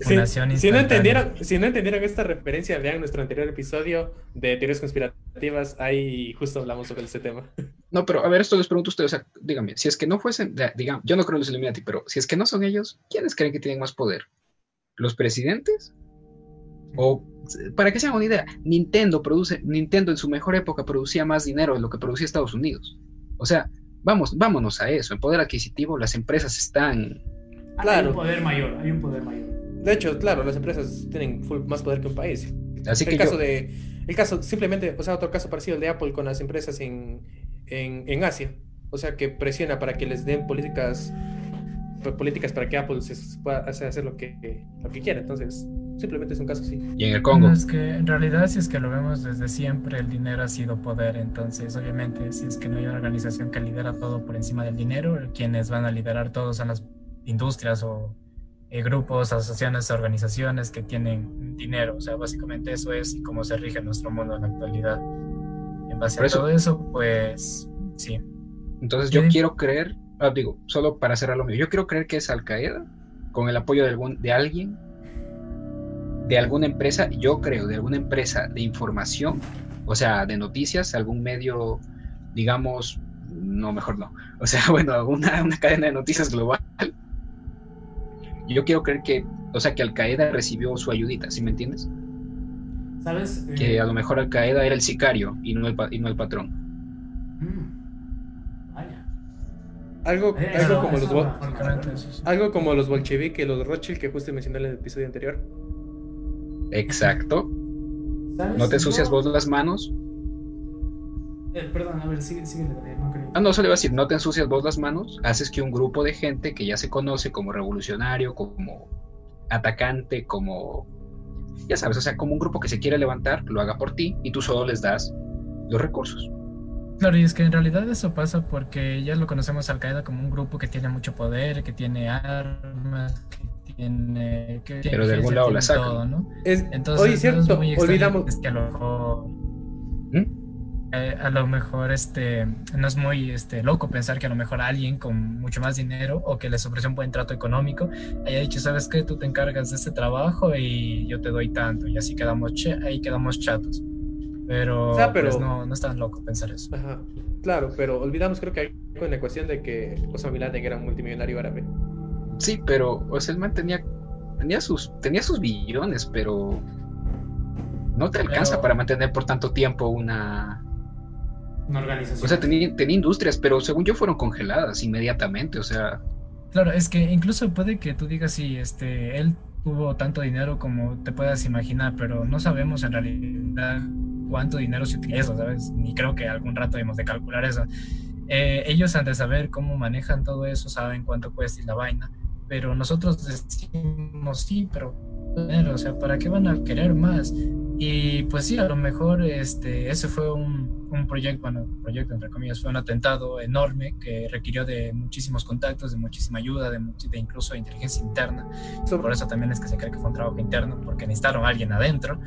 Si, no entendieron, si no entendieron esta referencia, vean nuestro anterior episodio de teorías conspirativas. Ahí justo hablamos sobre este tema. No, pero a ver, esto les pregunto a ustedes. O sea, díganme, si es que no fuesen, digamos, yo no creo en los Illuminati, pero si es que no son ellos, ¿quiénes creen que tienen más poder? Los presidentes. O para que se hagan una idea, Nintendo produce, Nintendo en su mejor época producía más dinero de lo que producía Estados Unidos. O sea, vamos, vámonos a eso. En poder adquisitivo, las empresas están. Claro. Hay un poder mayor, hay un poder mayor. De hecho, claro, las empresas tienen más poder que un país. Así el que caso de, el caso simplemente, o sea, otro caso parecido el de Apple con las empresas en, en, en Asia. O sea, que presiona para que les den políticas políticas para que Apple se pueda hacer lo que, lo que quiera. Entonces, simplemente es un caso así. Y en el Congo. Es que en realidad, si es que lo vemos desde siempre, el dinero ha sido poder. Entonces, obviamente, si es que no hay una organización que lidera todo por encima del dinero, quienes van a liderar todo son las industrias o eh, grupos, asociaciones, organizaciones que tienen dinero. O sea, básicamente eso es y cómo se rige nuestro mundo en la actualidad. En base a todo eso, pues sí. Entonces yo quiero creer, ah, digo, solo para cerrar lo mío, yo quiero creer que es Al Qaeda, con el apoyo de, algún, de alguien, de alguna empresa, yo creo, de alguna empresa de información, o sea, de noticias, algún medio, digamos, no, mejor no, o sea, bueno, una, una cadena de noticias global. Yo quiero creer que, o sea, que Al Qaeda recibió su ayudita, ¿sí me entiendes? ¿Sabes? Que eh, a lo mejor Al Qaeda era el sicario y no el, y no el patrón. Algo, eh, algo, como los, algo como los bolcheviques, los Rothschild que justo mencioné en el episodio anterior. Exacto. ¿No te ensucias vos las manos? Eh, perdón, a ver, sigue, sigue, no creo. Ah, no, solo iba a decir, no te ensucias vos las manos, haces que un grupo de gente que ya se conoce como revolucionario, como atacante, como, ya sabes, o sea, como un grupo que se quiere levantar, lo haga por ti y tú solo les das los recursos. Claro, y es que en realidad eso pasa porque ya lo conocemos Al Qaeda como un grupo que tiene mucho poder, que tiene armas, que tiene. Que Pero de algún lado la saca. ¿no? Entonces, oye, cierto, olvidamos. que a lo mejor. ¿Mm? Eh, a lo mejor este no es muy este loco pensar que a lo mejor alguien con mucho más dinero o que les ofreció un buen trato económico haya dicho sabes qué tú te encargas de este trabajo y yo te doy tanto y así quedamos ahí quedamos chatos pero, pues, no, no es tan loco pensar eso. Ajá. Claro, pero olvidamos creo que hay con la cuestión de que Osama Bin Laden era un multimillonario árabe. Sí, pero Osama tenía, tenía, sus, tenía sus billones, pero no te alcanza para mantener por tanto tiempo una... Una organización. O sea, tenía, tenía industrias, pero según yo fueron congeladas inmediatamente, o sea... Claro, es que incluso puede que tú digas, sí, este, él tuvo tanto dinero como te puedas imaginar, pero no sabemos en realidad cuánto dinero se utiliza, ¿sabes? Ni creo que algún rato debemos de calcular eso. Eh, ellos han de saber cómo manejan todo eso, saben cuánto cuesta y la vaina, pero nosotros decimos sí, pero o sea, ¿para qué van a querer más? Y pues sí, a lo mejor este, ese fue un, un proyecto, bueno, proyecto entre comillas, fue un atentado enorme que requirió de muchísimos contactos, de muchísima ayuda, de, de incluso inteligencia interna. Por eso también es que se cree que fue un trabajo interno, porque necesitaron a alguien adentro,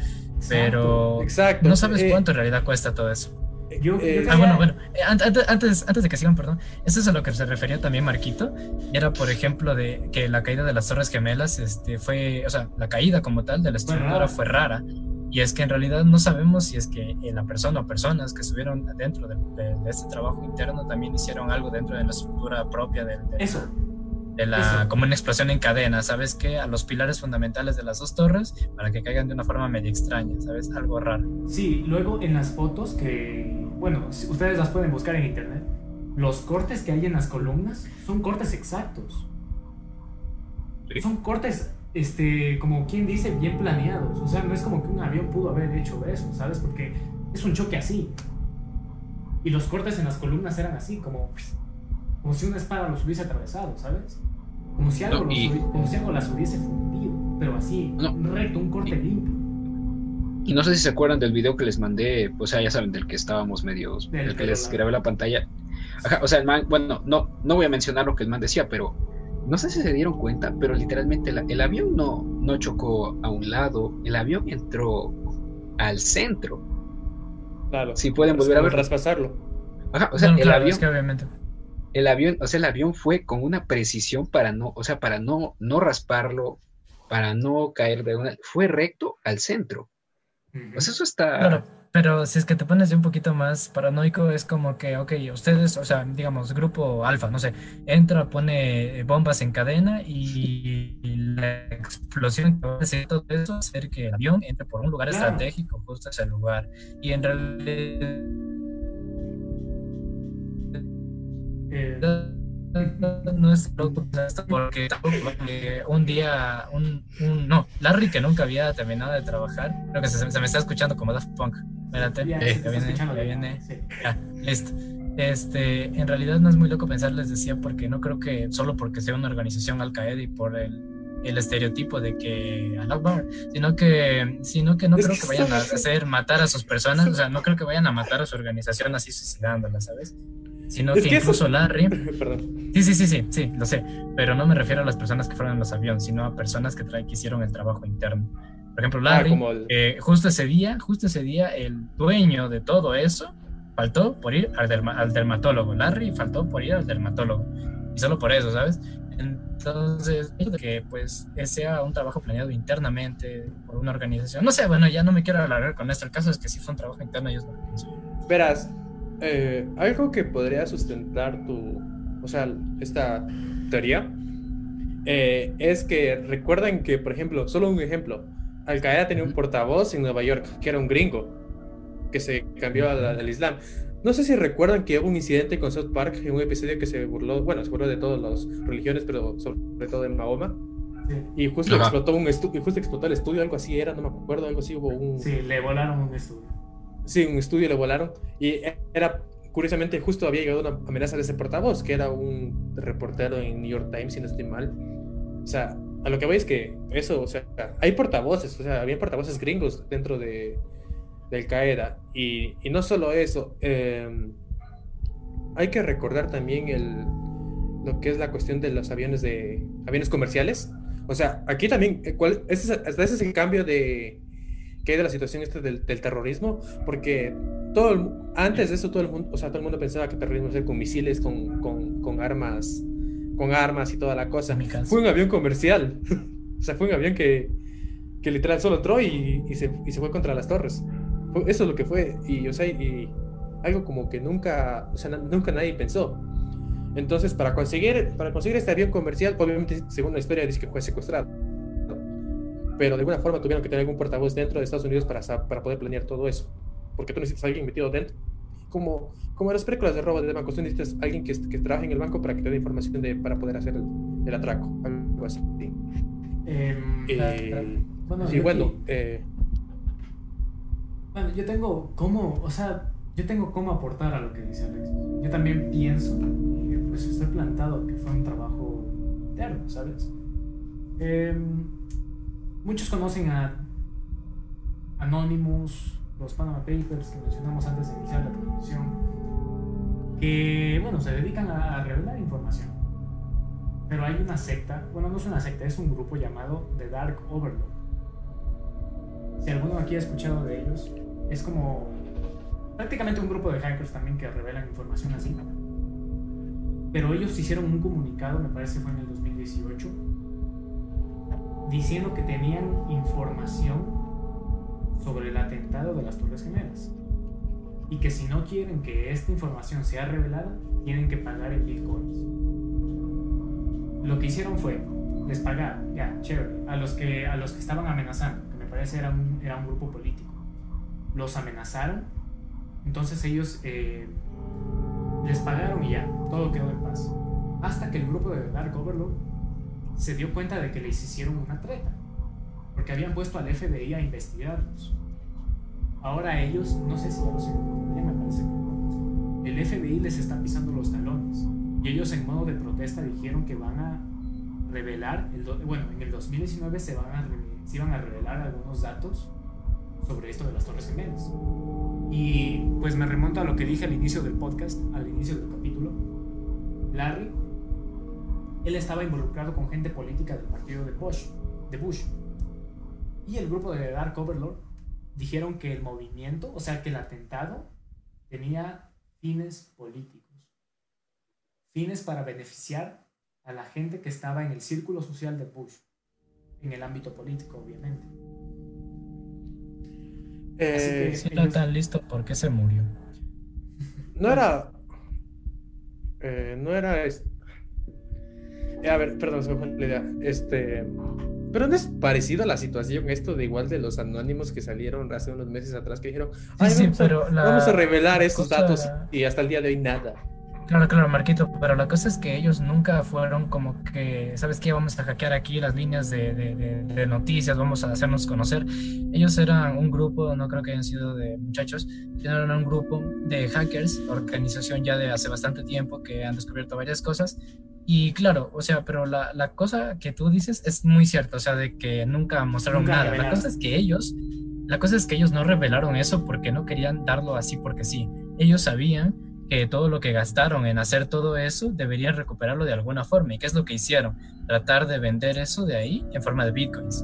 pero exacto. no sabes eh, cuánto en realidad cuesta todo eso. Eh, ah, bueno, bueno, eh, antes, antes de que sigan, perdón, eso es a lo que se refería también Marquito, era por ejemplo de que la caída de las Torres Gemelas este, fue, o sea, la caída como tal de la estructura fue rara, y es que en realidad no sabemos si es que la persona o personas que estuvieron dentro de, este trabajo interno también hicieron algo dentro de la estructura propia del... eso de la, como una explosión en cadena, ¿sabes qué? A los pilares fundamentales de las dos torres para que caigan de una forma medio extraña, ¿sabes? Algo raro. Sí, luego en las fotos que, bueno, ustedes las pueden buscar en internet, los cortes que hay en las columnas son cortes exactos. Son cortes, este, como quien dice, bien planeados. O sea, no es como que un avión pudo haber hecho eso, ¿sabes? Porque es un choque así. Y los cortes en las columnas eran así, como, como si una espada los hubiese atravesado, ¿sabes? Como si algo, las hubiese fundido, pero así, recto, un corte limpio. Y no sé si se acuerdan del video que les mandé, o sea, ya saben, del que estábamos medios, del, que les grabé la pantalla. o sea, el man, bueno, no, no voy a mencionar lo que el man decía, pero no sé si se dieron cuenta, pero literalmente el avión no, no chocó a un lado, el avión entró al centro. Claro. Si pueden volver a ver. Traspasarlo. Ajá, o sea, el avión. Es que obviamente el avión, o sea, el avión fue con una precisión para no, o sea, para no, no rasparlo, para no caer de una, fue recto al centro. Pues eso está... Claro, pero si es que te pones un poquito más paranoico, es como que, ok, ustedes, o sea, digamos, grupo alfa, no sé, entra, pone bombas en cadena y, la explosión que va a hacer todo eso hacer que el avión entre por un lugar estratégico, justo ese lugar. Y en realidad no es porque un día, un, no, Larry que nunca había terminado de trabajar, creo que se, me está escuchando como Daft Punk. Espérate, ya, viene, ya viene. listo. este, en realidad no es muy loco pensar, les decía, porque no creo que solo porque sea una organización Al Qaeda y por el, el estereotipo de que al Akbar, sino que, sino que no creo que, vayan a hacer matar a sus personas, o sea, no creo que vayan a matar a su organización así suicidándola, ¿sabes? Sino que, incluso Larry. Perdón. Sí, sí, sí, sí, sí, lo sé. Pero no me refiero a las personas que fueron en los aviones, sino a personas que, que hicieron el trabajo interno. Por ejemplo, ah, Larry, justo ese día, justo ese día, el dueño de todo eso faltó por ir al, al dermatólogo. Larry faltó por ir al dermatólogo. Y solo por eso, ¿sabes? Entonces, que pues sea un trabajo planeado internamente por una organización. No sé, bueno, ya no me quiero alargar con esto. El caso es que si fue un trabajo interno, ellos lo Verás, eh, algo que podría sustentar tu, o sea, esta teoría, eh, es que recuerden que, por ejemplo, solo un ejemplo, Al Qaeda tenía un portavoz en Nueva York, que era un gringo, que se cambió al, Islam. No sé si recuerdan que hubo un incidente con South Park en un episodio que se burló, bueno, se burló de todas las religiones, pero sobre todo de Mahoma. Y justo explotó un estudio, justo explotó el estudio, algo así era, no me acuerdo, algo así hubo un. Sí, le volaron un estudio. Sí, un estudio le volaron. Y era, curiosamente, justo había llegado una amenaza de ese portavoz, que era un reportero en New York Times, si no estoy mal. O sea, a lo que voy es que eso, o sea, hay portavoces, o sea, había portavoces gringos dentro de, del Qaeda. Y, y no solo eso, em, hay que recordar también el, lo que es la cuestión de los aviones de aviones comerciales. O sea, aquí también, eh, ¿cuál, ese, ese es el cambio de, que hay de la situación esta del, terrorismo, porque todo antes de eso todo el mundo, o sea, todo el mundo pensaba que terrorismo era con misiles, con, con, con, armas, con armas y toda la cosa. Fue un avión comercial, o sea, fue un avión que, que literal solo entró y, y, se, y, se, fue contra las torres. eso es lo que fue, y, o sea, y algo como que nunca, o sea, nunca nadie pensó. Entonces, para conseguir, para conseguir este avión comercial, obviamente, según la historia, dice que fue secuestrado pero de alguna forma tuvieron que tener algún portavoz dentro de Estados Unidos para, para poder planear todo eso. Porque tú necesitas a alguien metido dentro. Como, como las películas de robo de banco, tú necesitas alguien que, que trabaje en el banco para que te dé información de, para poder hacer el, el atraco, algo así. Em, eh, bueno, sí, bueno, eh, bueno, yo tengo cómo, o sea, yo tengo cómo aportar a lo que dice Alex. Yo también pienso, pues estoy plantado, que fue un trabajo interno, ¿sabes? Eh, Muchos conocen a Anonymous, los Panama Papers que mencionamos antes de iniciar la transmisión, que bueno, se dedican a revelar información. Pero hay una secta, bueno, no es una secta, es un grupo llamado The Dark Overlord. Si alguno aquí ha escuchado de ellos, es como prácticamente un grupo de hackers también que revelan información así. Pero ellos hicieron un comunicado, me parece fue en el 2018, diciendo que tenían información sobre el atentado de las Torres Gemelas y que si no quieren que esta información sea revelada, tienen que pagar en bitcoins. Lo que hicieron fue, les pagaron, ya, chévere, a los que, a los que estaban amenazando, que me parece era un, era un grupo político, los amenazaron, entonces ellos eh, les pagaron y ya, todo quedó en paz. Hasta que el grupo de Dark Overlord se dio cuenta de que les hicieron una treta, porque habían puesto al FBI a investigarlos. Ahora ellos, no sé si ya lo sé, me parece que el FBI les está pisando los talones y ellos en modo de protesta dijeron que van a revelar, el bueno, en el 2019 se, van a, se iban a revelar algunos datos sobre esto de las Torres Gemelas. Y pues me remonto a lo que dije al inicio del podcast, al inicio del capítulo. Larry él estaba involucrado con gente política del partido de Bush, de Bush. Y el grupo de Dark Overlord dijeron que el movimiento, o sea, que el atentado tenía fines políticos. Fines para beneficiar a la gente que estaba en el círculo social de Bush, en el ámbito político, obviamente. Eh, si no está listo, ¿por qué se murió? No era. Eh, no era. A ver, perdón, se me fue la idea. Este. Pero no es parecido a la situación esto de igual de los anónimos que salieron hace unos meses atrás que dijeron, Ay, vamos, a, revelar estos datos y hasta el día de hoy nada. Claro, claro, Marquito, pero la cosa es que ellos nunca fueron como que, ¿sabes qué? Vamos a hackear aquí las líneas de, de, de, noticias, vamos a hacernos conocer. Ellos eran un grupo, no creo que hayan sido de muchachos, eran un grupo de hackers, organización ya de hace bastante tiempo que han descubierto varias cosas. Y claro, o sea, pero la, la cosa que tú dices es muy cierta, o sea, de que nunca mostraron nada. La cosa es que ellos, la cosa es que ellos no revelaron eso porque no querían darlo así porque sí. Ellos sabían que todo lo que gastaron en hacer todo eso deberían recuperarlo de alguna forma. ¿Y qué es lo que hicieron? Tratar de vender eso de ahí en forma de bitcoins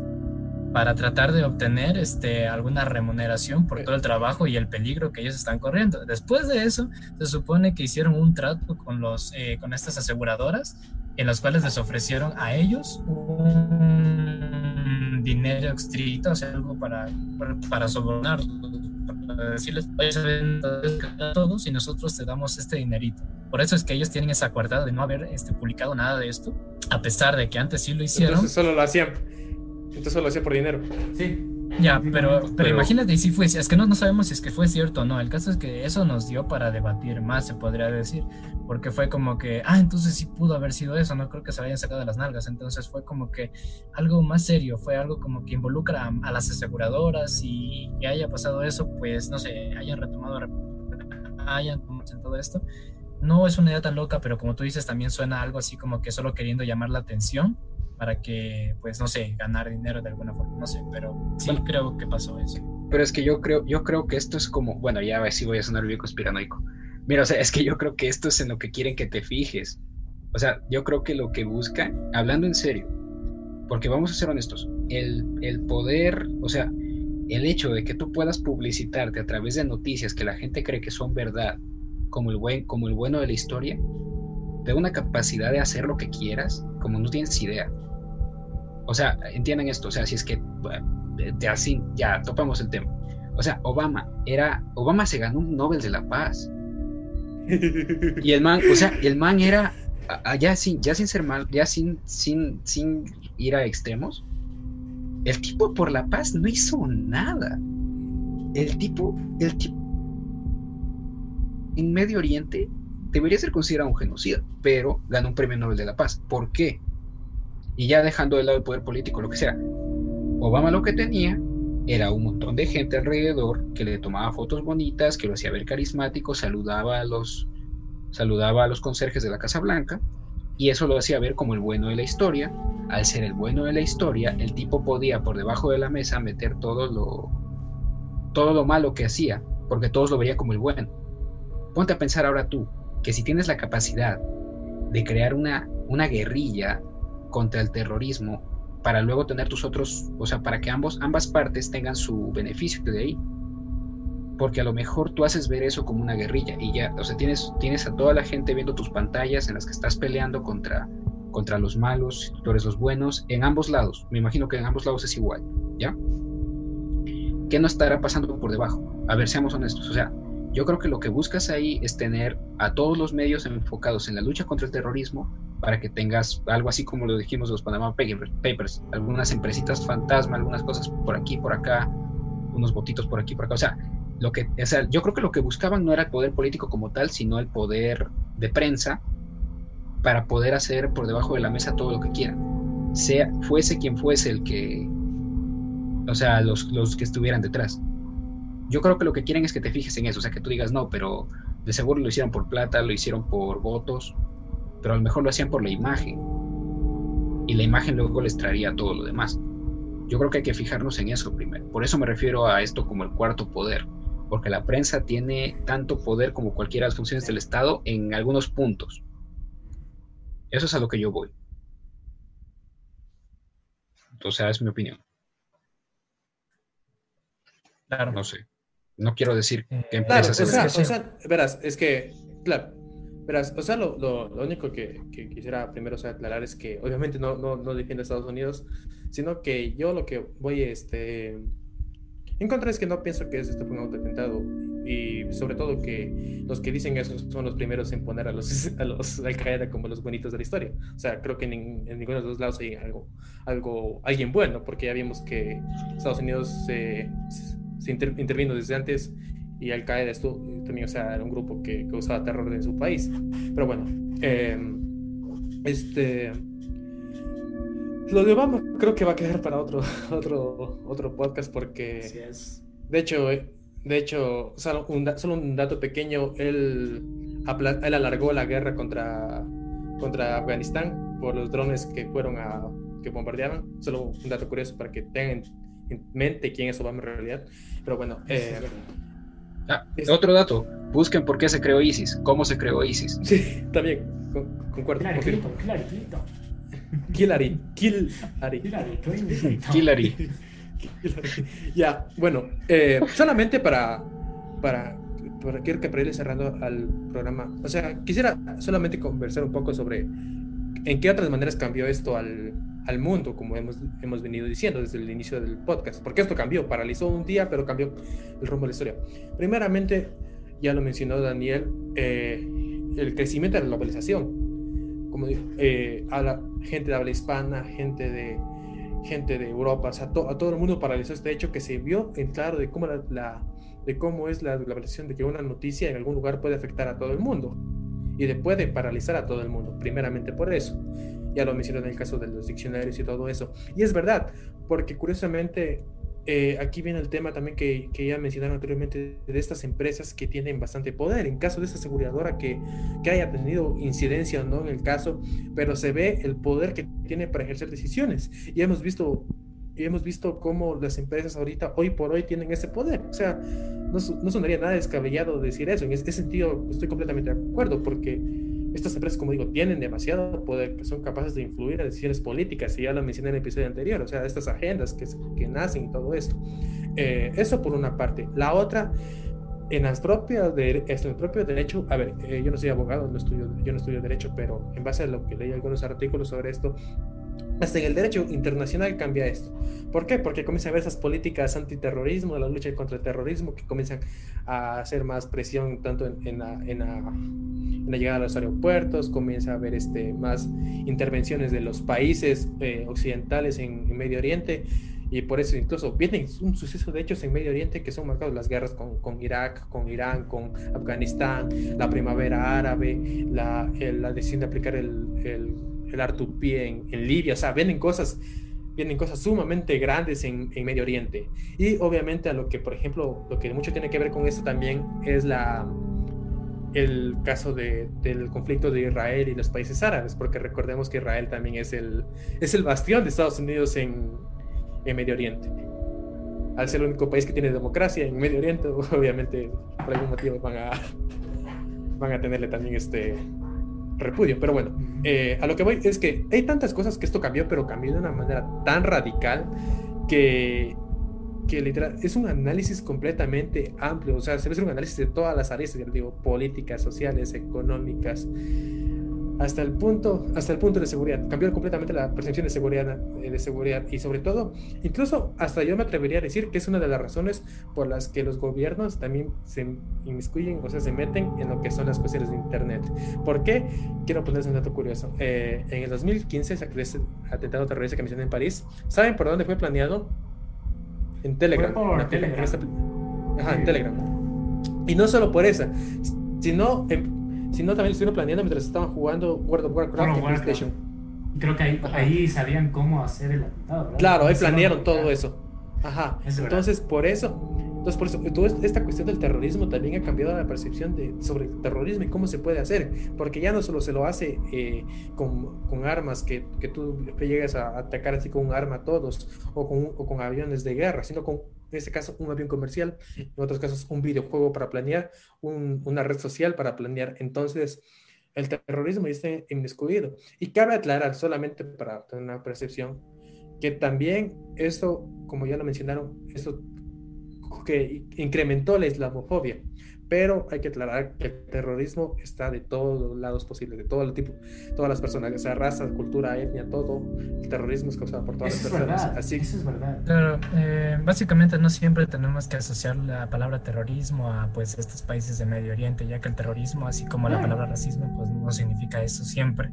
para tratar de obtener este, alguna remuneración por todo el trabajo y el peligro que ellos están corriendo. Después de eso, se supone que hicieron un trato con, los, eh, con estas aseguradoras en las cuales les ofrecieron a ellos un dinero estricto, o sea, algo para, para, sobornarlos decirles, a todos y nosotros te damos este dinerito. Por eso es que ellos tienen esa coartada de no haber este, publicado nada de esto, a pesar de que antes sí lo hicieron. Entonces solo lo hacían, entonces solo lo hacían por dinero. Sí. Ya, pero, pero, imagínate si fue, es que no, no sabemos si es que fue cierto o no. El caso es que eso nos dio para debatir más, se podría decir, porque fue como que, ah, entonces sí pudo haber sido eso, no creo que se lo hayan sacado de las nalgas. Entonces fue como que algo más serio, fue algo como que involucra a, las aseguradoras y que haya pasado eso, pues no sé, hayan retomado, hayan todo esto. No es una idea tan loca, pero como tú dices, también suena algo así como que solo queriendo llamar la atención para que, pues, no sé, ganar dinero de alguna forma, no sé, pero sí creo que pasó eso. Pero es que yo creo, yo creo que esto es como, bueno, ya si voy a sonar bien conspiranoico. Mira, o sea, es que yo creo que esto es en lo que quieren que te fijes. O sea, yo creo que lo que buscan, hablando en serio, porque vamos a ser honestos, el, el poder, o sea, el hecho de que tú puedas publicitarte a través de noticias que la gente cree que son verdad, como el, buen, como el bueno de la historia, te da una capacidad de hacer lo que quieras, como no tienes idea. O sea, entiendan esto, o sea, si es que de así ya topamos el tema. O sea, Obama era Obama se ganó un Nobel de la Paz. Y el man, o sea, el man era ya sin ya sin ser mal, ya sin sin sin ir a extremos. El tipo por la paz no hizo nada. El tipo el tipo en Medio Oriente debería ser considerado un genocida, pero ganó un premio Nobel de la Paz. ¿Por qué? Y ya dejando de lado el poder político, lo que sea, Obama lo que tenía era un montón de gente alrededor que le tomaba fotos bonitas, que lo hacía ver carismático, saludaba a los, saludaba a los conserjes de la Casa Blanca, y eso lo hacía ver como el bueno de la historia. Al ser el bueno de la historia, el tipo podía por debajo de la mesa meter todo lo, todo lo malo que hacía, porque todos lo veían como el bueno. Ponte a pensar ahora tú, que si tienes la capacidad de crear una, una guerrilla contra el terrorismo para luego tener tus otros, o sea, para que ambos, ambas partes tengan su beneficio de ahí. Porque a lo mejor tú haces ver eso como una guerrilla y ya, o sea, tienes, tienes a toda la gente viendo tus pantallas en las que estás peleando contra, contra los malos, tú eres los buenos, en ambos lados. Me imagino que en ambos lados es igual, ¿ya? ¿Qué no estará pasando por debajo? A ver, seamos honestos, o sea, yo creo que lo que buscas ahí es tener a todos los medios enfocados en la lucha contra el terrorismo para que tengas algo así como lo dijimos los Panama Papers, algunas empresitas fantasma, algunas cosas por aquí, por acá, unos votitos por aquí, por acá. O sea, lo que, o sea, yo creo que lo que buscaban no era el poder político como tal, sino el poder de prensa para poder hacer por debajo de la mesa todo lo que quieran. Sea, fuese quien fuese el que, o sea, los, los que estuvieran detrás yo creo que lo que quieren es que te fijes en eso, o sea, que tú digas, no, pero de seguro lo hicieron por plata, lo hicieron por votos, pero a lo mejor lo hacían por la imagen. Y la imagen luego les traería todo lo demás. Yo creo que hay que fijarnos en eso primero. Por eso me refiero a esto como el cuarto poder, porque la prensa tiene tanto poder como cualquiera de las funciones del Estado en algunos puntos. Eso es a lo que yo voy. Entonces, es mi opinión. Claro. No sé. No quiero decir que empresas... Claro, o, sea, verás, es que, claro, verás, o sea, lo, lo, único que, que, quisiera primero aclarar es que obviamente no, no, no defiendo a Estados Unidos, sino que yo lo que voy este, en contra es que no pienso que esto fue un autoatentado y sobre todo que los que dicen eso son los primeros en poner a los, a los Al Qaeda como los bonitos de la historia. O sea, creo que en, en ninguno de los lados hay algo, algo, alguien bueno, porque ya vimos que Estados Unidos se intervino desde antes y Al Qaeda esto también, o sea, era un grupo que causaba terror en su país. Pero bueno, em, este... Lo de Obama creo que va a quedar para otro, otro, otro podcast porque... es. De hecho, eh, de hecho solo, un, solo un dato pequeño, él, él alargó la guerra contra, contra Afganistán por los drones que fueron a que bombardeaban. Solo un dato curioso para que tengan en mente quién es Obama en realidad. Pero bueno, eh, ah, otro dato, busquen por qué se creó ISIS, cómo se creó ISIS. Sí, también, con, concuerdo. Clarito, Killary, Killary. Killary. Ya, bueno, eh, solamente para, para, para, quiero que para ir cerrando al programa, o sea, quisiera solamente conversar un poco sobre en qué otras maneras cambió esto al, al mundo, como hemos, hemos venido diciendo desde el inicio del podcast, porque esto cambió, paralizó un día, pero cambió el rumbo de la historia. Primeramente, ya lo mencionó Daniel, eh, el crecimiento de la globalización, como eh, a la gente de habla hispana, gente de, gente de Europa, o sea, a todo el mundo paralizó este hecho que se vio en claro de cómo, la, de cómo es la globalización, de que una noticia en algún lugar puede afectar a todo el mundo y de puede paralizar a todo el mundo, primeramente por eso ya lo mencioné en el caso de los diccionarios y todo eso. Y es verdad, porque curiosamente eh, aquí viene el tema también que, que, ya mencionaron anteriormente de estas empresas que tienen bastante poder. En caso de esta aseguradora que, que haya tenido incidencia o no en el caso, pero se ve el poder que tiene para ejercer decisiones. Y hemos visto y hemos visto cómo las empresas ahorita, hoy por hoy, tienen ese poder. O sea, no, no sonaría nada descabellado decir eso. En ese sentido, estoy completamente de acuerdo, porque estas empresas, como digo, tienen demasiado poder, que son capaces de influir en decisiones políticas, y ya lo mencioné en el episodio anterior, o sea, estas agendas que, que nacen y todo esto. Eh, eso por una parte. La otra, en, las propias de, en el propio derecho, a ver, eh, yo no soy abogado, no estudio, yo no estudio derecho, pero en base a lo que leí algunos artículos sobre esto, hasta en el derecho internacional cambia esto. ¿Por qué? Porque comienzan a ver esas políticas antiterrorismo, la lucha contra el terrorismo, que comienzan a hacer más presión tanto en, la, en, la, llegada a los aeropuertos, comienza a haber este, más intervenciones de los países eh, occidentales en, Medio Oriente. Y por eso incluso viene un suceso de hechos en Medio Oriente que son marcados las guerras con, con Irak, con Irán, con Afganistán, la primavera árabe, la, la decisión de aplicar el, el el Artupí en, en Libia, o sea, vienen cosas, vienen cosas sumamente grandes en, en, Medio Oriente. Y obviamente a lo que, por ejemplo, lo que mucho tiene que ver con esto también es la, el caso de, del conflicto de Israel y los países árabes, porque recordemos que Israel también es el, es el bastión de Estados Unidos en, en Medio Oriente. Al ser el único país que tiene democracia en Medio Oriente, obviamente por algún motivo van a, van a tenerle también este, repudio. Pero bueno, eh, a lo que voy es que hay tantas cosas que esto cambió, pero cambió de una manera tan radical que, que literal es un análisis completamente amplio. O sea, se ve un análisis de todas las áreas, digo, políticas, sociales, económicas, hasta el punto, hasta el punto de seguridad. Cambió completamente la percepción de seguridad, eh, de seguridad y sobre todo, incluso hasta yo me atrevería a decir que es una de las razones por las que los gobiernos también se inmiscuyen, o sea, se meten en lo que son las cuestiones de Internet. ¿Por qué? Quiero ponerles un dato curioso. Eh, en el 2015, ese atentado terrorista que mencioné en París, ¿saben por dónde fue planeado? En Telegram. por Telegram. Ajá, en Telegram. Y no solo por eso, sino en sino también lo estuvieron planeando mientras estaban jugando World of Warcraft en PlayStation. Creo que ahí, ahí, sabían cómo hacer el atentado, ¿verdad? Claro, ahí planearon todo eso. Ajá. entonces, por eso, entonces por eso, toda esta cuestión del terrorismo también ha cambiado la percepción de, sobre el terrorismo y cómo se puede hacer, porque ya no solo se lo hace eh, con, con, armas que, que tú llegas a atacar así con un arma a todos, o con, o con aviones de guerra, sino con en este caso un avión comercial, en otros casos un videojuego para planear, una red social para planear. Entonces, el terrorismo está inmiscuido. Y cabe aclarar solamente para tener una percepción que también esto, como ya lo mencionaron, esto que incrementó la islamofobia pero hay que aclarar que el terrorismo está de todos los lados posibles, de todo el tipo, todas las personas, o sea, raza, cultura, etnia, todo. El terrorismo es causado por todas las personas. Es Así eso es verdad. Claro, eh, básicamente no siempre tenemos que asociar la palabra terrorismo a pues estos países de Medio Oriente, ya que el terrorismo, así como la palabra racismo, pues no significa eso siempre.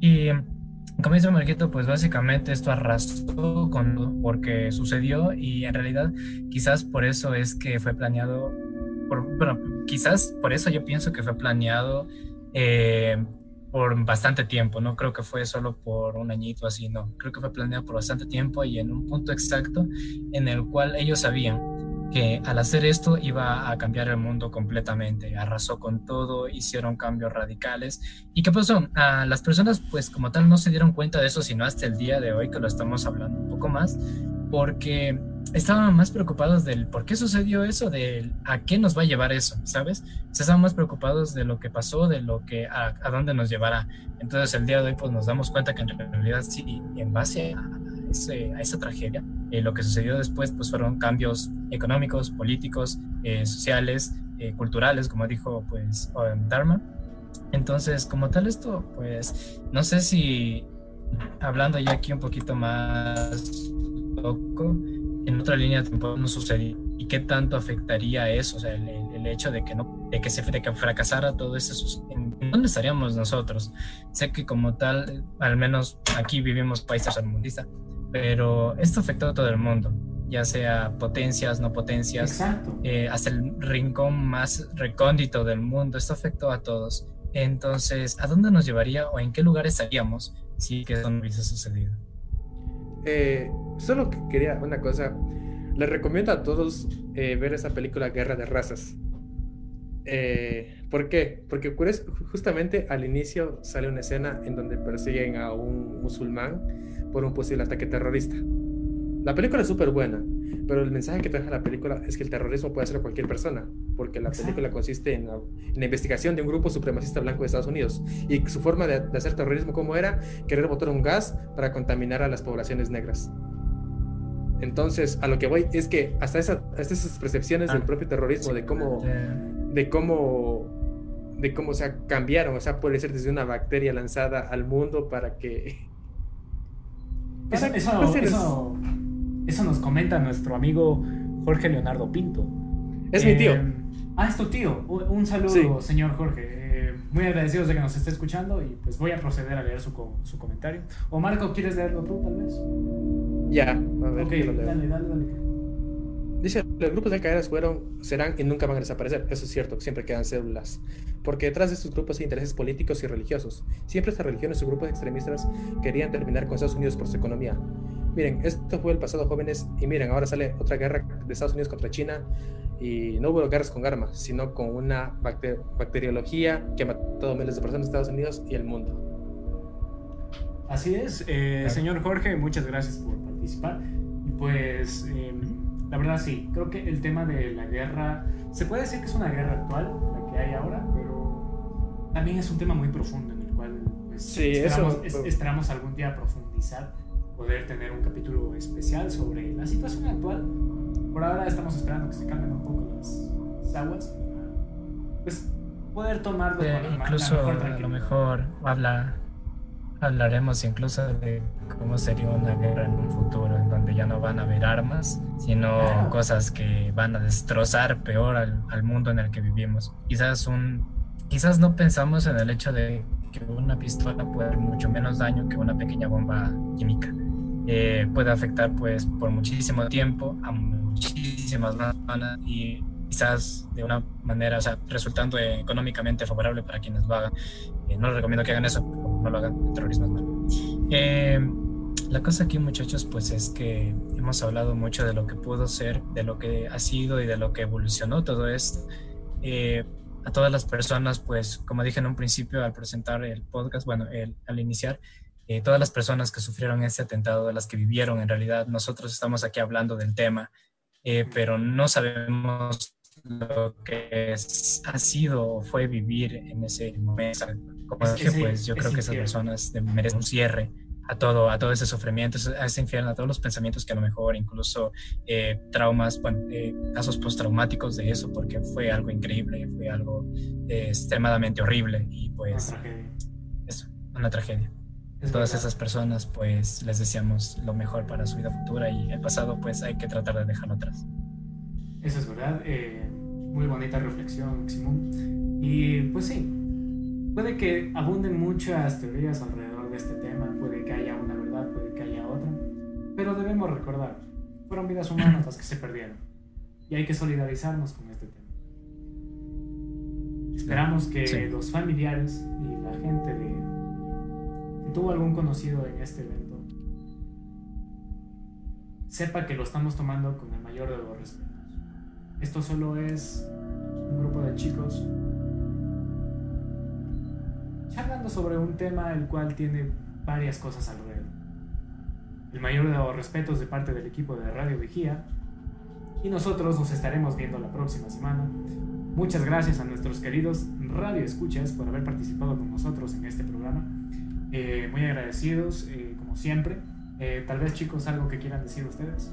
Y como dice Marquito, pues básicamente esto arrastró con, porque sucedió y en realidad quizás por eso es que fue planeado por, bueno, quizás por eso yo pienso que fue planeado eh, por bastante tiempo, no creo que fue solo por un añito así, no, creo que fue planeado por bastante tiempo y en un punto exacto en el cual ellos sabían que al hacer esto iba a cambiar el mundo completamente, arrasó con todo, hicieron cambios radicales. ¿Y qué pasó? a las personas pues como tal no se dieron cuenta de eso, sino hasta el día de hoy que lo estamos hablando un poco más, porque estaban más preocupados del por qué sucedió eso, de a qué nos va a llevar eso, ¿sabes? Se estaban más preocupados de lo que pasó, de lo que a, dónde nos llevará. Entonces el día de hoy pues nos damos cuenta que en realidad sí, en base a esa tragedia, eh, lo que sucedió después pues fueron cambios económicos, políticos, eh, sociales, eh, culturales, como dijo pues Dharma. Entonces, como tal esto, pues no sé si hablando ya aquí un poquito más loco, en otra línea tiempo no sucedió y qué tanto afectaría eso, o sea, el, el hecho de que no, de que se de que fracasara todo eso, ¿en, dónde estaríamos nosotros? Sé que como tal, al menos aquí vivimos países tercermundistas, pero esto afectó a todo el mundo, ya sea potencias, no potencias, eh, hasta el rincón más recóndito del mundo, esto afectó a todos. Entonces, ¿a dónde nos llevaría o en qué lugar estaríamos si que eso no hubiese sucedido? Eh, solo quería una cosa. Les recomiendo a todos eh, ver esa película Guerra de Razas. Eh, ¿Por qué? Porque justamente al inicio sale una escena en donde persiguen a un musulmán por un posible ataque terrorista. La película es súper buena, pero el mensaje que trae la película es que el terrorismo puede ser cualquier persona, porque la película consiste en la, investigación de un grupo supremacista blanco de Estados Unidos y su forma de, hacer terrorismo como era querer botar un gas para contaminar a las poblaciones negras. Entonces, a lo que voy es que hasta, esa, hasta esas percepciones del ah, propio terrorismo, de cómo, de cómo, de cómo se cambiaron, o sea, puede ser desde una bacteria lanzada al mundo para que... Eso, eso, eso nos comenta nuestro amigo Jorge Leonardo Pinto. Es mi tío. Eh, ah, es tu tío. Un saludo, señor Jorge. Eh, muy agradecidos de que nos esté escuchando y pues voy a proceder a leer su, su comentario. O Marco, ¿quieres leerlo tú tal vez? Ya, a ver. Ok, dale, dale, dale. Dice, los grupos de cadenas fueron, serán y nunca van a desaparecer. Eso es cierto, siempre quedan células. Porque detrás de estos grupos hay intereses políticos y religiosos. Siempre estas religiones o grupos extremistas querían terminar con Estados Unidos por su economía. Miren, esto fue el pasado, jóvenes, y miren, ahora sale otra guerra de Estados Unidos contra China. Y no hubo guerras con armas, sino con una bacteriología que ha matado miles de personas en Estados Unidos y el mundo. Así es, eh, señor Jorge, muchas gracias por participar. Pues. Eh, la verdad sí, creo que el tema de la guerra, se puede decir que es una guerra actual, la que hay ahora, pero también es un tema muy profundo en el cual pues, esperamos, algún día profundizar, poder tener un capítulo especial sobre la situación actual. Por ahora estamos esperando que se calmen un poco las, aguas, pues poder tomarlo eh, incluso a lo mejor habla hablaremos incluso de cómo sería una guerra en un futuro en donde ya no van a haber armas, sino cosas que van a destrozar peor al, mundo en el que vivimos. Quizás un, quizás no pensamos en el hecho de que una pistola puede hacer mucho menos daño que una pequeña bomba química. Eh, puede afectar pues por muchísimo tiempo a muchísimas personas y quizás de una manera, o sea, resultando económicamente favorable para quienes lo hagan. Eh, no les recomiendo que hagan eso, no lo hagan, el terrorismo es malo. Eh, la cosa aquí, muchachos, pues es que hemos hablado mucho de lo que pudo ser, de lo que ha sido y de lo que evolucionó todo esto. Eh, a todas las personas, pues, como dije en un principio al presentar el podcast, bueno, el, al iniciar, todas las personas que sufrieron este atentado, las que vivieron en realidad, nosotros estamos aquí hablando del tema, pero no sabemos lo que ha sido o fue vivir en ese momento. Como dije, pues yo creo que esas personas merecen un cierre a todo, a todo ese sufrimiento, a ese infierno, a todos los pensamientos que a lo mejor incluso eh, traumas, bueno, eh, casos postraumáticos de eso, porque fue algo increíble, fue algo eh, extremadamente horrible y pues eso, una tragedia. Todas esas personas pues les deseamos lo mejor para su vida futura y el pasado pues hay que tratar de dejarlo atrás. Eso es verdad. Eh, muy bonita reflexión, Simón. Y pues sí, puede que abunden muchas teorías alrededor de este tema, puede que haya una verdad, puede que haya otra, pero debemos recordar, fueron vidas humanas las que se perdieron y hay que solidarizarnos con este tema. Esperamos que Sí. los familiares y la gente de tuvo algún conocido en este evento sepa que lo estamos tomando con el mayor de los respetos. Esto solo es un grupo de chicos charlando sobre un tema el cual tiene varias cosas alrededor. El mayor de los respetos de parte del equipo de Radio Vigía y nosotros nos estaremos viendo la próxima semana. Muchas gracias a nuestros queridos Radio Escuchas por haber participado con nosotros en este programa. Eh, muy agradecidos, eh, como siempre. Eh, tal vez chicos, algo que quieran decir ustedes.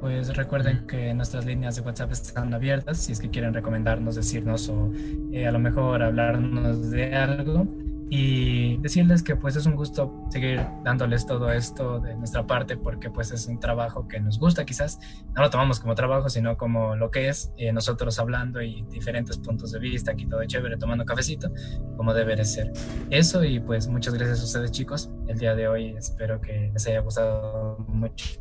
Pues recuerden que nuestras líneas de WhatsApp están abiertas si es que quieren recomendarnos, decirnos o eh, a lo mejor hablarnos de algo y decirles que pues es un gusto seguir dándoles todo esto de nuestra parte porque pues es un trabajo que nos gusta quizás, no lo tomamos como trabajo sino como lo que es, eh, nosotros hablando y diferentes puntos de vista, aquí todo chévere, tomando cafecito, como debe de ser. Eso y pues muchas gracias a ustedes chicos, el día de hoy espero que les haya gustado mucho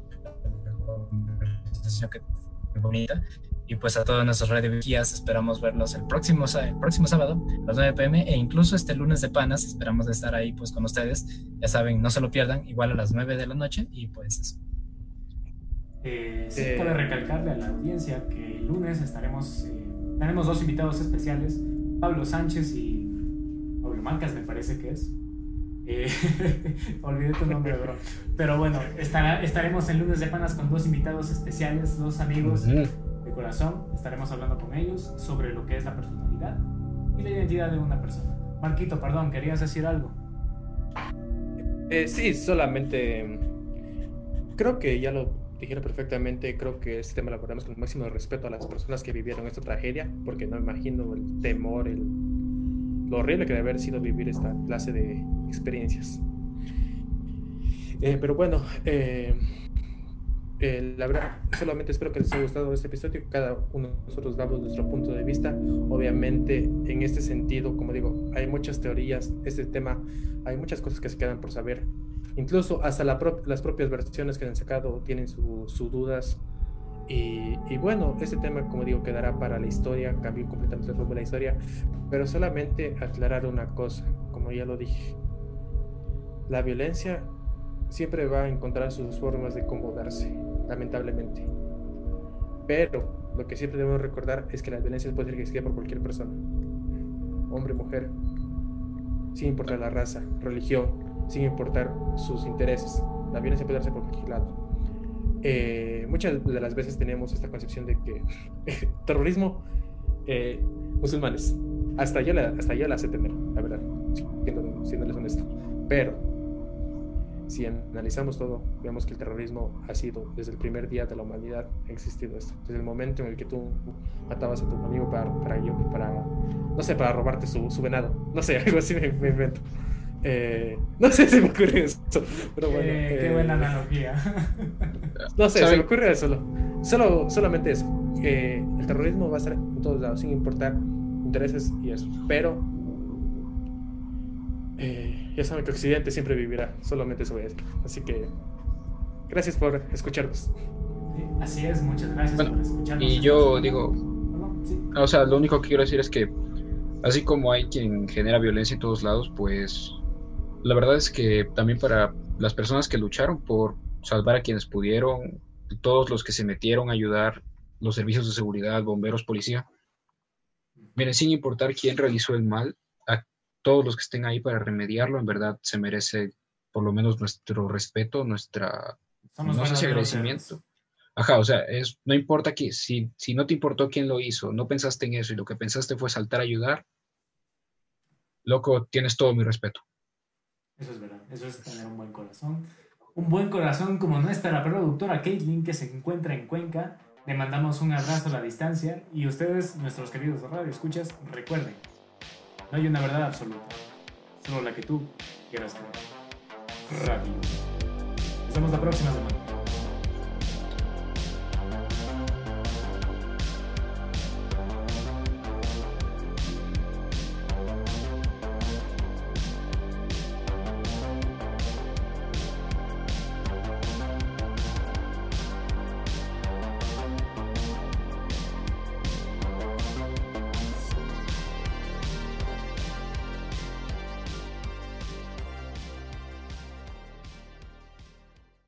conversación que bonita. Y pues a todos nuestros radio vigías esperamos verlos el próximo, el próximo sábado a las 9 pm e incluso este lunes de panas esperamos estar ahí pues con ustedes. Ya saben, no se lo pierdan, igual a las 9 de la noche y pues eso. Eh, sí, Eh, cabe recalcarle a la audiencia que el lunes estaremos, eh, tenemos dos invitados especiales, Pablo Sánchez y Pablo Mancas, me parece que es. Eh, olvidé tu nombre, bro. Pero bueno, estará, estaremos el lunes de panas con dos invitados especiales, dos amigos Ujú. de corazón. Estaremos hablando con ellos sobre lo que es la personalidad y la identidad de una persona. Marquito, perdón, ¿querías decir algo? Eh, sí, solamente mm, creo que ya lo dijeron perfectamente. Creo que este tema lo abordamos con el máximo respeto a las personas que vivieron esta tragedia, porque no imagino el temor, el, lo horrible que debe haber sido vivir esta clase de experiencias. Eh, pero bueno, eh, eh, la verdad, solamente espero que les haya gustado este episodio. Cada uno de nosotros damos nuestro punto de vista. Obviamente, en este sentido, como digo, hay muchas teorías. Este tema, hay muchas cosas que se quedan por saber. Incluso hasta la pro- las propias versiones que han sacado tienen sus su dudas. Y, y bueno, este tema, como digo, quedará para la historia, cambió completamente el rumbo de la historia. Pero solamente aclarar una cosa, como ya lo dije. La violencia siempre va a encontrar sus formas de cómo darse, lamentablemente. Pero lo que siempre debemos recordar es que la violencia puede ser ejercida por cualquier persona, hombre, mujer, sin importar la raza, religión, sin importar sus intereses. La violencia puede darse por cualquier lado. Eh, muchas de las veces tenemos esta concepción de que terrorismo, eh, musulmanes, hasta yo, la, hasta yo la sé tener, la verdad, siendo, honesto. Pero si analizamos todo, vemos que el terrorismo ha sido desde el primer día de la humanidad ha existido esto. Desde el momento en el que tú matabas a tu amigo para, para, yo- para no sé, para robarte su, su venado. No sé, algo así me, me invento. Eh, no sé si me ocurre eso, pero bueno. Eh, qué eh, buena analogía. No sé, se ¿Saben? me ocurre eso. Solo, solo, solamente eso. Eh, el terrorismo va a estar en todos lados, sin importar intereses y eso. Pero eh, ya saben que Occidente siempre vivirá. Solamente eso voy a decir. Así que gracias por escucharnos. Sí, Así es, muchas gracias Bueno, por escucharnos. Y yo digo, sí. o sea, lo único que quiero decir es que así como hay quien genera violencia en todos lados, pues la verdad es que también para las personas que lucharon por salvar a quienes pudieron, todos los que se metieron a ayudar, los servicios de seguridad, bomberos, policía, miren, sin importar quién realizó el mal, todos los que estén ahí para remediarlo, en verdad se merece por lo menos nuestro respeto, nuestra Somos no sé si agradecimiento. Ajá, o sea, es, no importa que si, si no te importó quién lo hizo, no pensaste en eso y lo que pensaste fue saltar a ayudar, loco, tienes todo mi respeto. Eso es verdad, eso es tener un buen corazón. Un buen corazón como nuestra productora Caitlin que se encuentra en Cuenca. Le mandamos un abrazo a la distancia y ustedes, nuestros queridos radio escuchas, recuerden, no hay una verdad absoluta, solo la que tú quieras creer. Radio. Nos vemos la próxima semana.